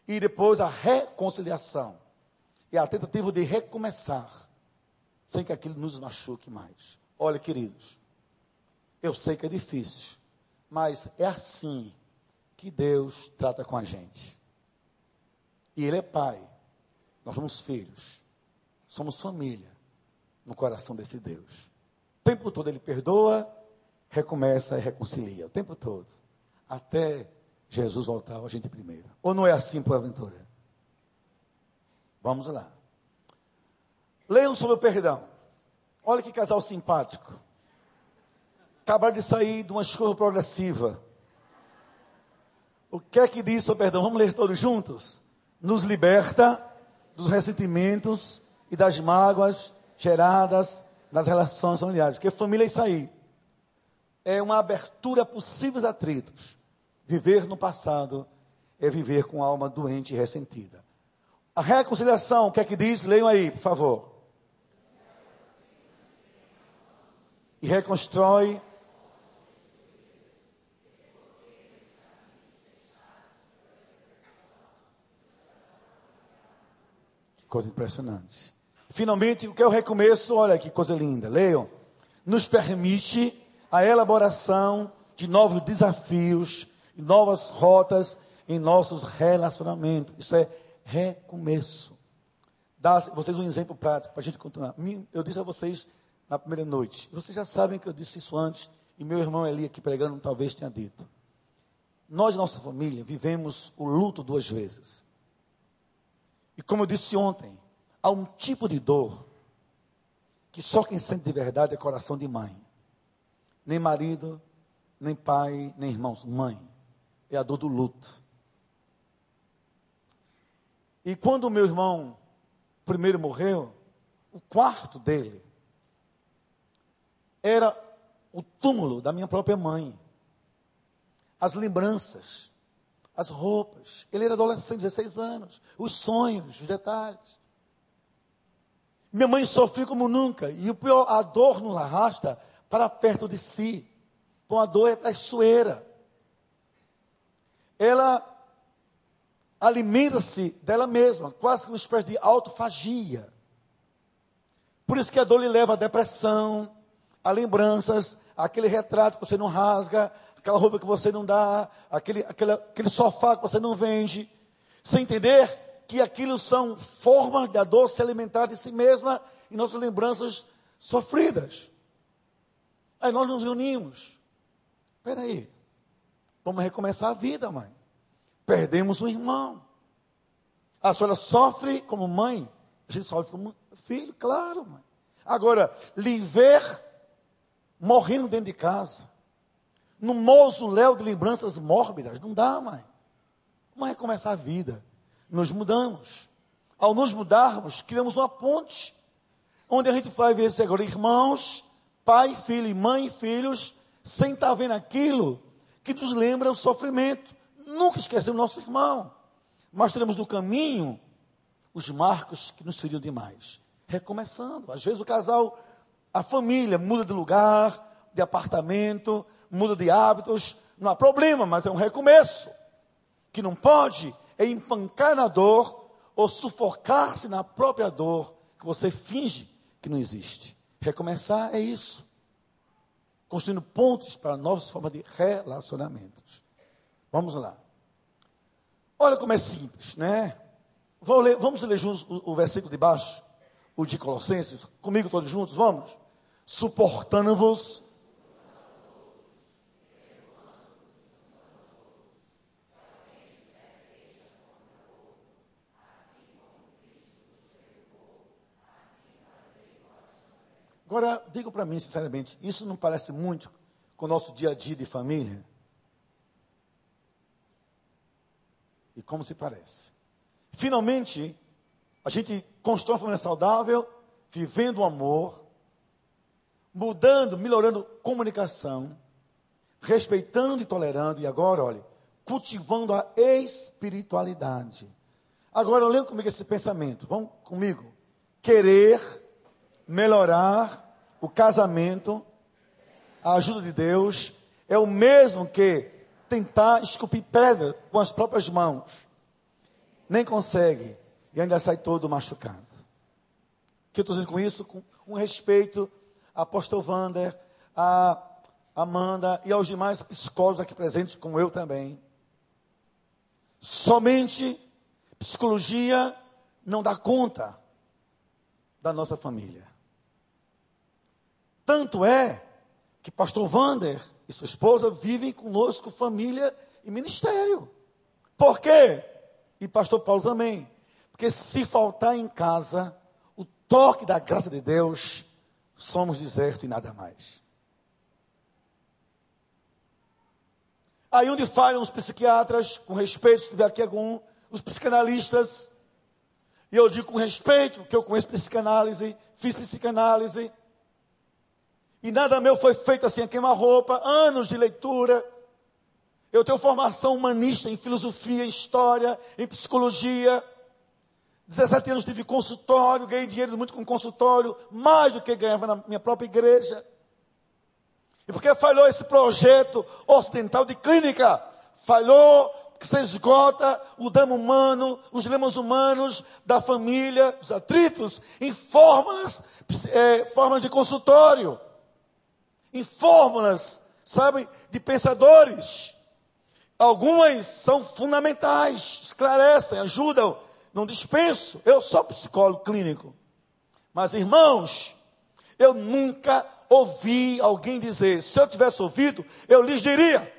E depois a reconciliação é a tentativa de recomeçar sem que aquilo nos machuque mais. Olha, queridos, eu sei que é difícil, mas é assim que Deus trata com a gente. E Ele é Pai, nós somos filhos, somos família no coração desse Deus. O tempo todo Ele perdoa, recomeça e reconcilia, o tempo todo, até Jesus voltar a gente primeiro. Ou não é assim, por aventura? Vamos lá. Leiam sobre o perdão. Olha que casal simpático. Acabaram de sair de uma escola progressiva. O que é que diz o perdão? Vamos ler todos juntos? Nos liberta dos ressentimentos e das mágoas geradas nas relações familiares. Porque família é isso aí. É uma abertura a possíveis atritos. Viver no passado é viver com a alma doente e ressentida. A reconciliação, o que é que diz? Leiam aí, por favor. E reconstrói coisa impressionante. Finalmente, o que é o recomeço? Olha que coisa linda. Leiam. Nos permite a elaboração de novos desafios, novas rotas em nossos relacionamentos. Isso é recomeço. Dá vocês um exemplo prático para a gente continuar. Eu disse a vocês na primeira noite. Vocês já sabem que eu disse isso antes, e meu irmão Eli aqui pregando talvez tenha dito. Nós, nossa família, vivemos o luto duas vezes. E como eu disse ontem, há um tipo de dor que só quem sente de verdade é coração de mãe. Nem marido, nem pai, nem irmãos. Mãe. É a dor do luto. E quando o meu irmão primeiro morreu, o quarto dele era o túmulo da minha própria mãe. As lembranças, as roupas. Ele era adolescente, 16 anos. Os sonhos, os detalhes. Minha mãe sofreu como nunca. E o pior, a dor nos arrasta para perto de si. Com a dor é traiçoeira. Ela alimenta-se dela mesma, quase que uma espécie de autofagia. Por isso que a dor lhe leva à depressão, a lembranças, aquele retrato que você não rasga, aquela roupa que você não dá, aquele, aquele, aquele sofá que você não vende. Sem entender que aquilo são formas da dor se alimentar de si mesma e nossas lembranças sofridas. Aí nós nos reunimos. Espera aí, vamos recomeçar a vida, mãe. Perdemos um irmão. A senhora sofre como mãe, a gente sofre como filho, claro, mãe. Agora, lhe ver morrendo dentro de casa, no mausoléu de lembranças mórbidas, não dá, mãe. Vamos recomeçar a vida. Nos mudamos. Ao nos mudarmos, criamos uma ponte, onde a gente vai ver agora irmãos, pai, filho, mãe filhos, sem estar vendo aquilo que nos lembra o sofrimento. Nunca esquecemos nosso irmão. Mas teremos no caminho os marcos que nos feriram demais. Recomeçando. Às vezes o casal, a família muda de lugar, de apartamento, muda de hábitos. Não há problema, mas é um recomeço. Que não pode é empancar na dor ou sufocar-se na própria dor que você finge que não existe. Recomeçar é isso. Construindo pontos para novas formas de relacionamentos. Vamos lá. Olha como é simples, né? Ler, vamos ler juntos o, o, versículo de baixo, o de Colossenses, comigo todos juntos, vamos? Suportando-vos. Agora, diga para mim, sinceramente, isso não parece muito com o nosso dia a dia de família? E como se parece. Finalmente, a gente constrói uma família saudável, vivendo o amor, mudando, melhorando comunicação, respeitando e tolerando, e agora, olha, cultivando a espiritualidade. Agora, olhem comigo esse pensamento, vamos comigo. Querer melhorar o casamento, a ajuda de Deus, é o mesmo que tentar esculpir pedra com as próprias mãos. Nem consegue e ainda sai todo machucado. O que eu estou dizendo com isso? Com um respeito a apóstolo Wander, a Amanda e aos demais psicólogos aqui presentes, como eu também. Somente psicologia não dá conta da nossa família. Tanto é que pastor Wander e sua esposa vivem conosco família e ministério. Por quê? E pastor Paulo também. Porque se faltar em casa o toque da graça de Deus, somos deserto e nada mais. Aí onde falham os psiquiatras, com respeito, se tiver aqui algum, os psicanalistas, e eu digo com respeito, porque eu conheço psicanálise, fiz psicanálise, e nada meu foi feito assim a queima-roupa, anos de leitura. Eu tenho formação humanista em filosofia, em história, em psicologia. 17 anos tive consultório, ganhei dinheiro muito com consultório, mais do que ganhava na minha própria igreja. E porque falhou esse projeto ocidental de clínica? Falhou que você esgota o drama humano, os dilemas humanos da família, os atritos, em fórmulas, é, formas de consultório, em fórmulas, sabe, de pensadores. Algumas são fundamentais, esclarecem, ajudam, não dispenso. Eu sou psicólogo clínico. Mas, irmãos, eu nunca ouvi alguém dizer, se eu tivesse ouvido, eu lhes diria.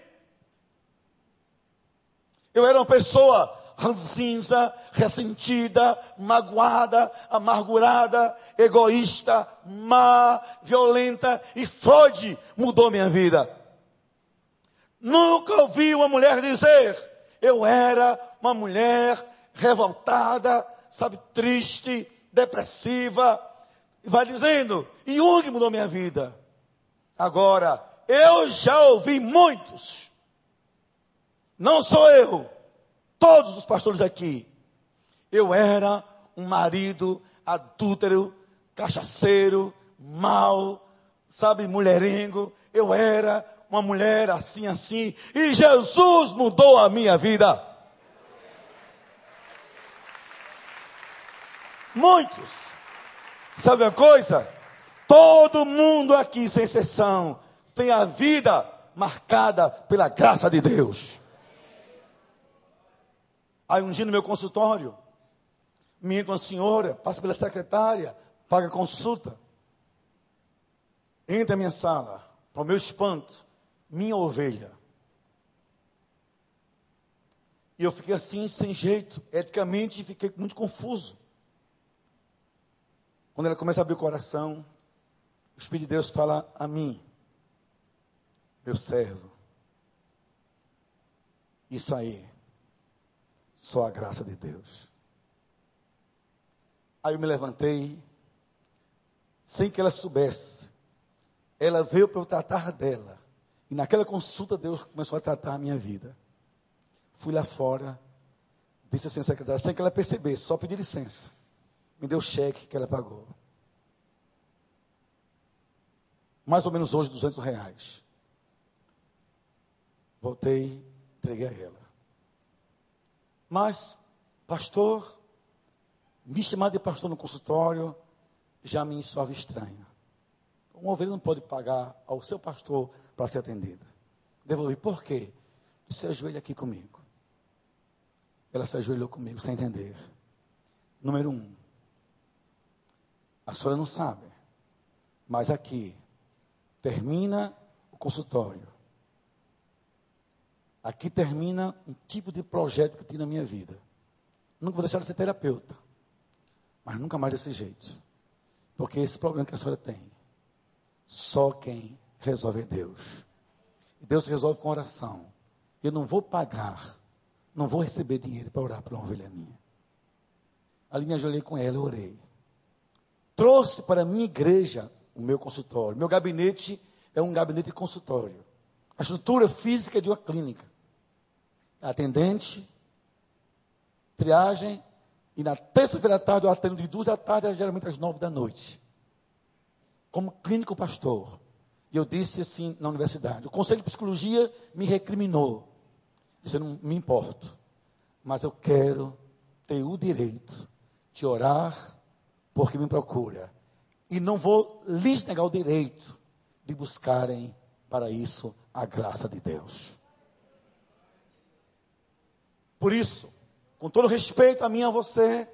Eu era uma pessoa ranzinza, ressentida, magoada, amargurada, egoísta, má, violenta, e Freud mudou minha vida. Nunca ouvi uma mulher dizer, eu era uma mulher revoltada, sabe, triste, depressiva, vai dizendo, Jung mudou minha vida. Agora, eu já ouvi muitos, não sou eu, todos os pastores aqui. Eu era um marido adúltero, cachaceiro, mau, sabe, mulherengo. Eu era uma mulher assim, assim. E Jesus mudou a minha vida. Muitos. Sabe uma coisa? Todo mundo aqui, sem exceção, tem a vida marcada pela graça de Deus. Aí um dia no meu consultório, me entra uma senhora, passa pela secretária, paga consulta. Entra na minha sala, para o meu espanto, minha ovelha. E eu fiquei assim, sem jeito, eticamente, fiquei muito confuso. Quando ela começa a abrir o coração, o Espírito de Deus fala a mim, meu servo. Isso aí, só a graça de Deus. Aí eu me levantei, sem que ela soubesse. Ela veio para eu tratar dela. E naquela consulta, Deus começou a tratar a minha vida. Fui lá fora, disse assim à secretária, sem que ela percebesse, só pedi licença me deu o cheque que ela pagou. Mais ou menos hoje, 200 reais. Voltei, entreguei a ela. Mas, pastor, me chamar de pastor no consultório já me soava estranho. Um ovelha não pode pagar ao seu pastor para ser atendido. Devolvi, por quê? Se ajoelha aqui comigo. Ela se ajoelhou comigo sem entender. Número um, a senhora não sabe. Mas aqui, termina o consultório. Aqui termina um tipo de projeto que tinha na minha vida. Nunca vou deixar de ser terapeuta. Mas nunca mais desse jeito. Porque esse problema que a senhora tem, só quem resolve é Deus. E Deus resolve com oração. Eu não vou pagar, não vou receber dinheiro para orar para uma ovelha minha. Ali me ajoelhei com ela, eu orei trouxe para a minha igreja o meu consultório. Meu gabinete é um gabinete de consultório. A estrutura física é de uma clínica. Atendente, triagem, e na terça-feira à tarde eu atendo de duas da tarde, geralmente às nove da noite. como clínico pastor, e eu disse assim na universidade: o Conselho de Psicologia me recriminou. Disse: eu não me importo, mas eu quero ter o direito de orar porque me procura. E não vou lhes negar o direito de buscarem para isso a graça de Deus. Por isso, com todo respeito a mim e a você,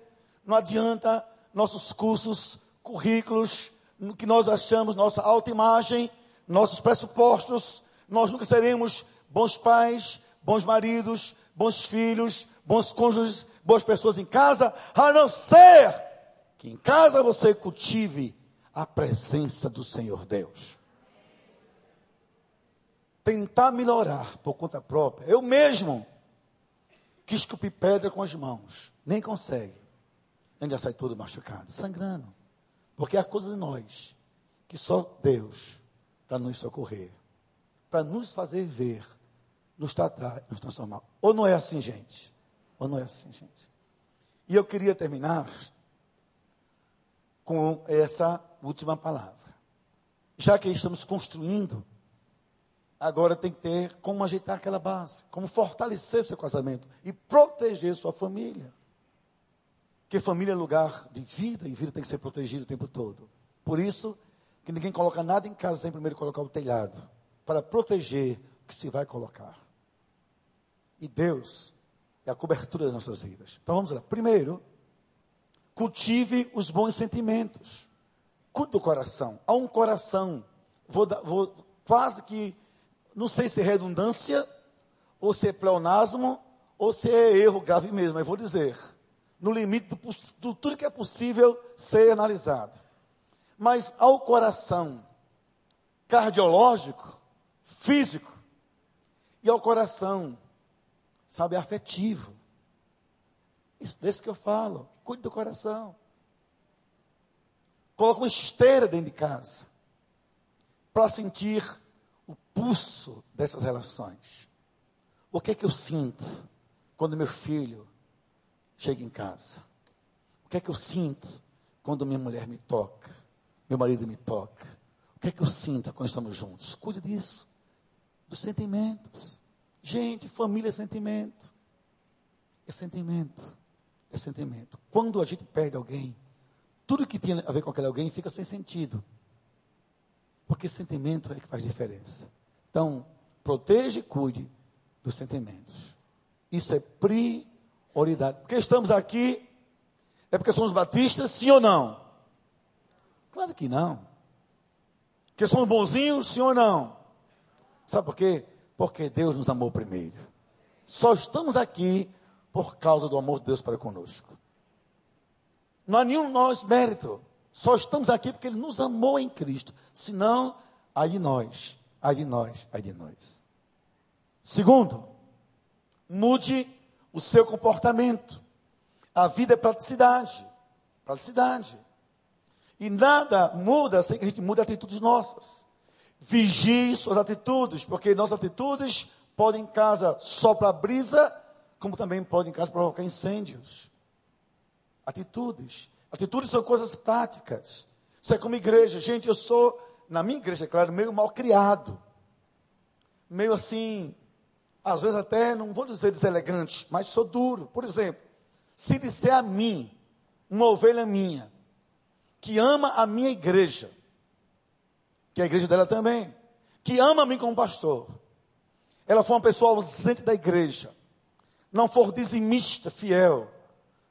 não adianta nossos cursos, currículos, no que nós achamos, nossa autoimagem, nossos pressupostos, nós nunca seremos bons pais, bons maridos, bons filhos, bons cônjuges, boas pessoas em casa, a não ser que em casa você cultive a presença do Senhor Deus. Tentar melhorar por conta própria. Eu mesmo quis esculpir pedra com as mãos, nem consegue. Ainda sai todo machucado, sangrando. Porque há coisas em nós que só Deus para nos socorrer, para nos fazer ver, nos tratar, nos transformar. Ou não é assim, gente? Ou não é assim, gente? E eu queria terminar com essa última palavra. Já que estamos construindo, agora tem que ter como ajeitar aquela base, como fortalecer seu casamento e proteger sua família. Porque família é lugar de vida e vida tem que ser protegida o tempo todo. Por isso, que ninguém coloca nada em casa sem primeiro colocar o telhado, para proteger o que se vai colocar. E Deus é a cobertura das nossas vidas. Então vamos lá. Primeiro, cultive os bons sentimentos. Cuide do coração. Há um coração, vou, vou quase que, não sei se é redundância, ou se é pleonasmo, ou se é erro grave mesmo, mas vou dizer no limite do, do tudo que é possível ser analisado. Mas ao coração cardiológico, físico, e ao coração, sabe, afetivo. Isso desse que eu falo. Cuide do coração. Coloque uma esteira dentro de casa para sentir pulso dessas relações. O que é que eu sinto quando meu filho chega em casa? O que é que eu sinto quando minha mulher me toca? Meu marido me toca? O que é que eu sinto quando estamos juntos? Cuide disso. Dos sentimentos. Gente, família é sentimento. É sentimento. É sentimento. Quando a gente perde alguém, tudo que tem a ver com aquele alguém fica sem sentido. Porque sentimento é que faz diferença. Então, proteja e cuide dos sentimentos. Isso é pri prioridade. Porque estamos aqui, é porque somos batistas, sim ou não? Claro que não. Porque somos bonzinhos, sim ou não? Sabe por quê? Porque Deus nos amou primeiro. Só estamos aqui por causa do amor de Deus para conosco. Não há nenhum nós mérito. Só estamos aqui porque Ele nos amou em Cristo. Senão, aí nós, aí de nós, aí de nós. Segundo, mude o seu comportamento. A vida é praticidade. Praticidade. E nada muda sem que a gente mude atitudes nossas. Vigie suas atitudes, porque nossas atitudes podem em casa soprar brisa, como também podem em casa provocar incêndios. Atitudes. Atitudes são coisas práticas. Isso é como igreja. Gente, eu sou, na minha igreja, é claro, meio mal criado. Meio assim, às vezes até, não vou dizer deselegante, mas sou duro. Por exemplo, se disser a mim, uma ovelha minha, que ama a minha igreja, que é a igreja dela também, que ama a mim como pastor, ela for uma pessoa ausente da igreja, não for dizimista, fiel,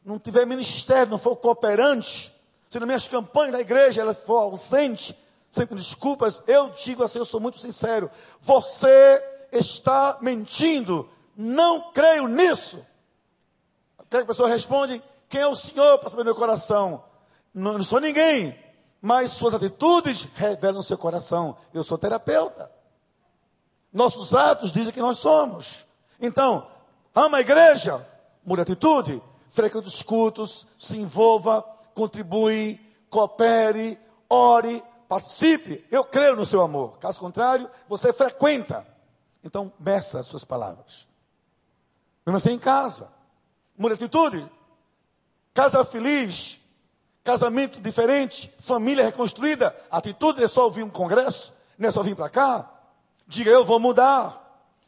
não tiver ministério, não for cooperante, se nas minhas campanhas da igreja ela for ausente, sempre desculpas, eu digo assim, eu sou muito sincero, você está mentindo. Não creio nisso. a pessoa responde: Quem é o Senhor para saber meu coração? Não, não sou ninguém, mas suas atitudes revelam seu coração. Eu sou terapeuta. Nossos atos dizem que nós somos. Então, ama a igreja, muda atitude, frequente os cultos, se envolva, contribui, coopere, ore, participe. Eu creio no seu amor. Caso contrário, você frequenta então, meça as suas palavras. Mesmo assim, em casa. Muda atitude. Casa feliz. casamento diferente, família reconstruída, atitude é só ouvir um congresso, não é só vir para cá. Diga, eu vou mudar.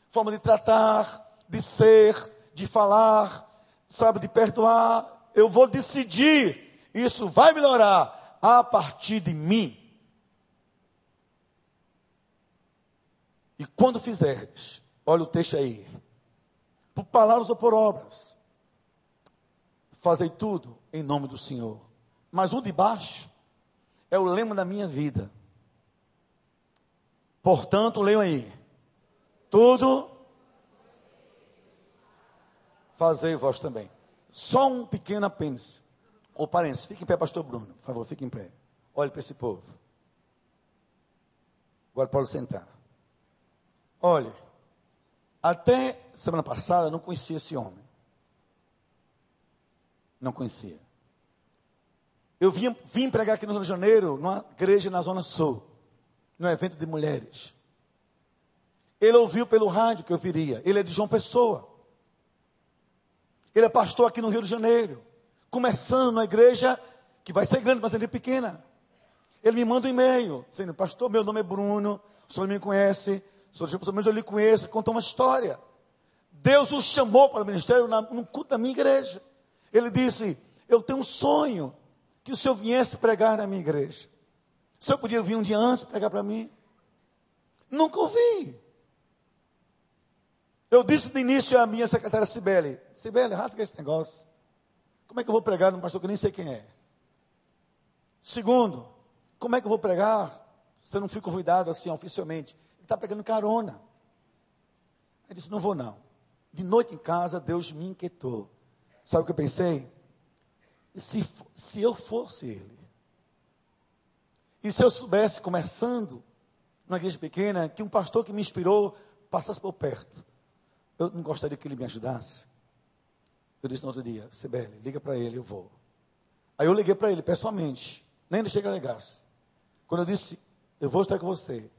Forma de tratar, de ser, de falar, sabe, de perdoar. Eu vou decidir. Isso vai melhorar a partir de mim. E quando fizeres, olha o texto aí, por palavras ou por obras, fazei tudo em nome do Senhor. Mas o de baixo é o lema da minha vida. Portanto, leiam aí. Tudo fazei vós também. Só um pequeno apêndice. Ou parênteses, fique em pé, pastor Bruno, por favor, fique em pé. Olhe para esse povo. Agora pode sentar. Olha, até semana passada eu não conhecia esse homem. Não conhecia. Eu vim, vim pregar aqui no Rio de Janeiro, numa igreja na Zona Sul, num evento de mulheres. Ele ouviu pelo rádio que eu viria. Ele é de João Pessoa. Ele é pastor aqui no Rio de Janeiro. Começando na igreja que vai ser grande, mas ele é pequena. Ele me manda um e-mail, dizendo, pastor, meu nome é Bruno, o senhor me conhece, Pelo menos eu lhe conheço, contou uma história. Deus o chamou para o ministério no culto da minha igreja. Ele disse, eu tenho um sonho, que o senhor viesse pregar na minha igreja. O senhor podia vir um dia antes pregar para mim? Nunca ouvi. Eu disse de início à minha secretária Sibeli, Sibeli, rasga esse negócio. Como é que eu vou pregar num pastor que nem sei quem é? Segundo, como é que eu vou pregar se eu não fui convidado assim oficialmente? Está pegando carona. Ele disse, não vou não. De noite em casa, Deus me inquietou. Sabe o que eu pensei? Se, se eu fosse ele, e se eu soubesse, começando numa igreja pequena, que um pastor que me inspirou passasse por perto, eu não gostaria que ele me ajudasse. Eu disse no outro dia, Sibeli, liga para ele, eu vou. Aí eu liguei para ele pessoalmente, nem deixei que ele ligasse. Quando eu disse, eu vou estar com você,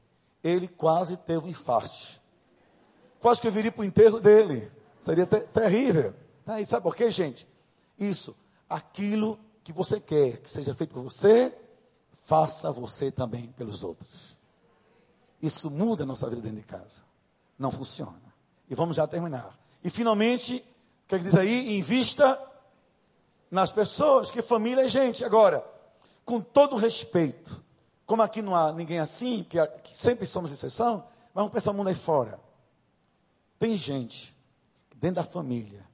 ele quase teve um infarto. Quase que eu viria para o enterro dele. Seria ter terrível. Tá, e sabe por quê, gente? Isso, aquilo que você quer que seja feito por você, faça você também pelos outros. Isso muda a nossa vida dentro de casa. Não funciona. E vamos já terminar. E finalmente, o que, é que diz aí? Invista nas pessoas, que família é gente. Agora, com todo respeito, como aqui não há ninguém assim, que sempre somos exceção, vamos pensar o mundo aí fora. Tem gente que dentro da família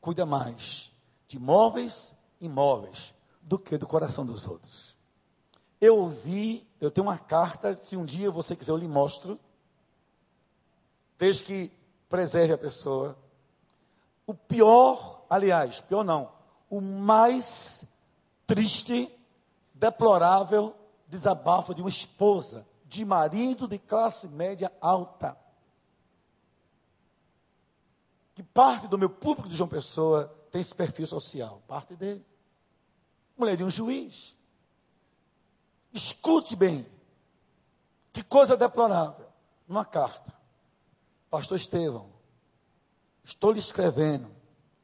cuida mais de móveis e imóveis do que do coração dos outros. Eu ouvi, eu tenho uma carta, se um dia você quiser eu lhe mostro, desde que preserve a pessoa. O pior, aliás, pior não, o mais triste, deplorável desabafo de uma esposa, de marido de classe média alta. Que parte do meu público de João Pessoa tem esse perfil social, parte dele. Mulher de um juiz. Escute bem. Que coisa deplorável. Numa carta. Pastor Estevão, estou lhe escrevendo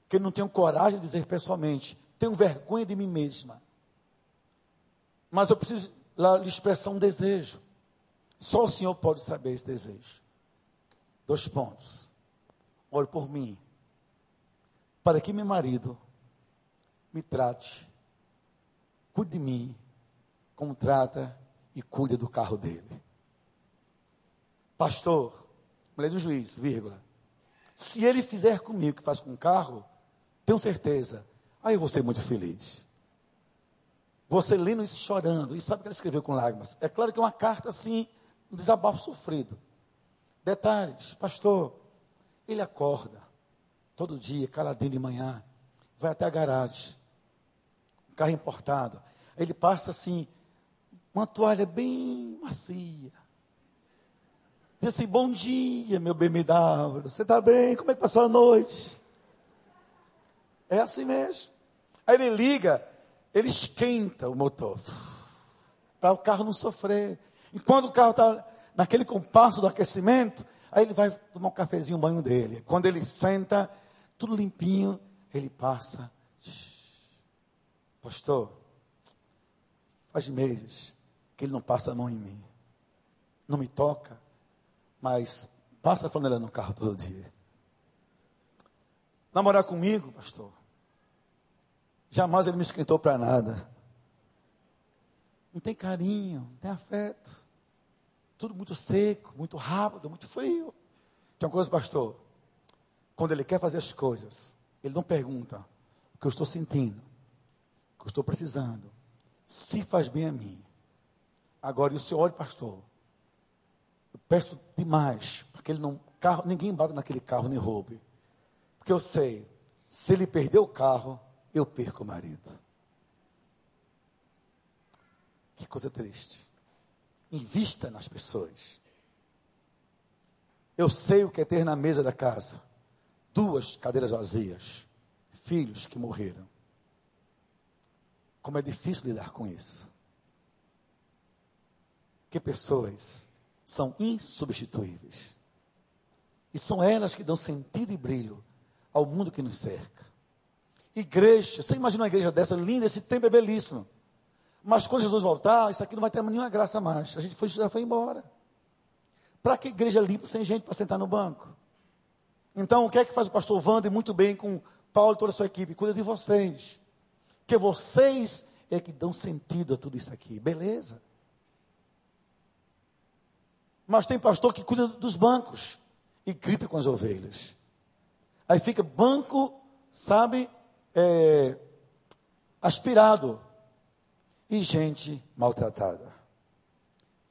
que não tenho coragem de dizer pessoalmente, tenho vergonha de mim mesma. Mas eu preciso lhe expressar um desejo. Só o Senhor pode saber esse desejo. Dois pontos. Ore por mim, para que meu marido me trate, cuide de mim, como trata e cuide do carro dele. Pastor, mulher do juiz, vírgula. Se ele fizer comigo o que faz com o carro, tenho certeza, aí eu vou ser muito feliz. Você lendo isso chorando, e sabe que ele escreveu com lágrimas. É claro que é uma carta assim, um desabafo sofrido. Detalhes, pastor, ele acorda todo dia, caladinho de manhã, vai até a garagem, carro importado. Ele passa assim, uma toalha bem macia Diz assim: Bom dia, meu BMW. Você está bem? Como é que passou a noite? É assim mesmo. Aí ele liga, ele esquenta o motor. Para o carro não sofrer. Enquanto o carro está naquele compasso do aquecimento, aí ele vai tomar um cafezinho, um banho dele. Quando ele senta, tudo limpinho, ele passa. Pastor, faz meses que ele não passa a mão em mim. Não me toca, mas passa a flanela no carro todo dia. Namorar comigo, pastor, jamais ele me esquentou para nada. Não tem carinho, não tem afeto. Tudo muito seco, muito rápido, muito frio. Tem uma coisa, pastor. Quando ele quer fazer as coisas, ele não pergunta o que eu estou sentindo, o que eu estou precisando, se faz bem a mim. Agora, e o senhor, olha, pastor, eu peço demais, porque ele não, carro, ninguém bate naquele carro nem roube. Porque eu sei, se ele perder o carro, eu perco o marido. Que coisa triste. Invista nas pessoas. Eu sei o que é ter na mesa da casa duas cadeiras vazias, filhos que morreram. Como é difícil lidar com isso. Que pessoas são insubstituíveis. E são elas que dão sentido e brilho ao mundo que nos cerca. Igreja, você imagina uma igreja dessa linda, esse tempo é belíssimo. Mas quando Jesus voltar, isso aqui não vai ter nenhuma graça mais. A gente foi, já foi embora. Para que igreja limpa sem gente para sentar no banco? Então, o que é que faz o pastor Wander muito bem com Paulo e toda a sua equipe? Cuida de vocês. Porque vocês é que dão sentido a tudo isso aqui. Beleza. Mas tem pastor que cuida dos bancos e grita com as ovelhas. Aí fica banco, sabe, é, aspirado e gente maltratada.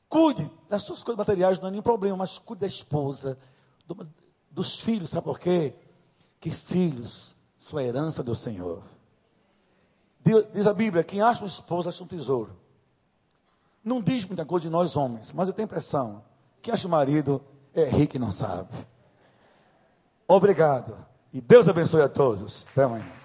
Cuide das suas coisas materiais, não é nenhum problema, mas cuide da esposa, do, dos filhos, sabe por quê? Que filhos são a herança do Senhor. Diz a Bíblia: quem acha uma esposa acha um tesouro. Não diz muita coisa de nós homens, mas eu tenho a impressão que acha o marido é rico e não sabe. Obrigado. E Deus abençoe a todos. Até amanhã.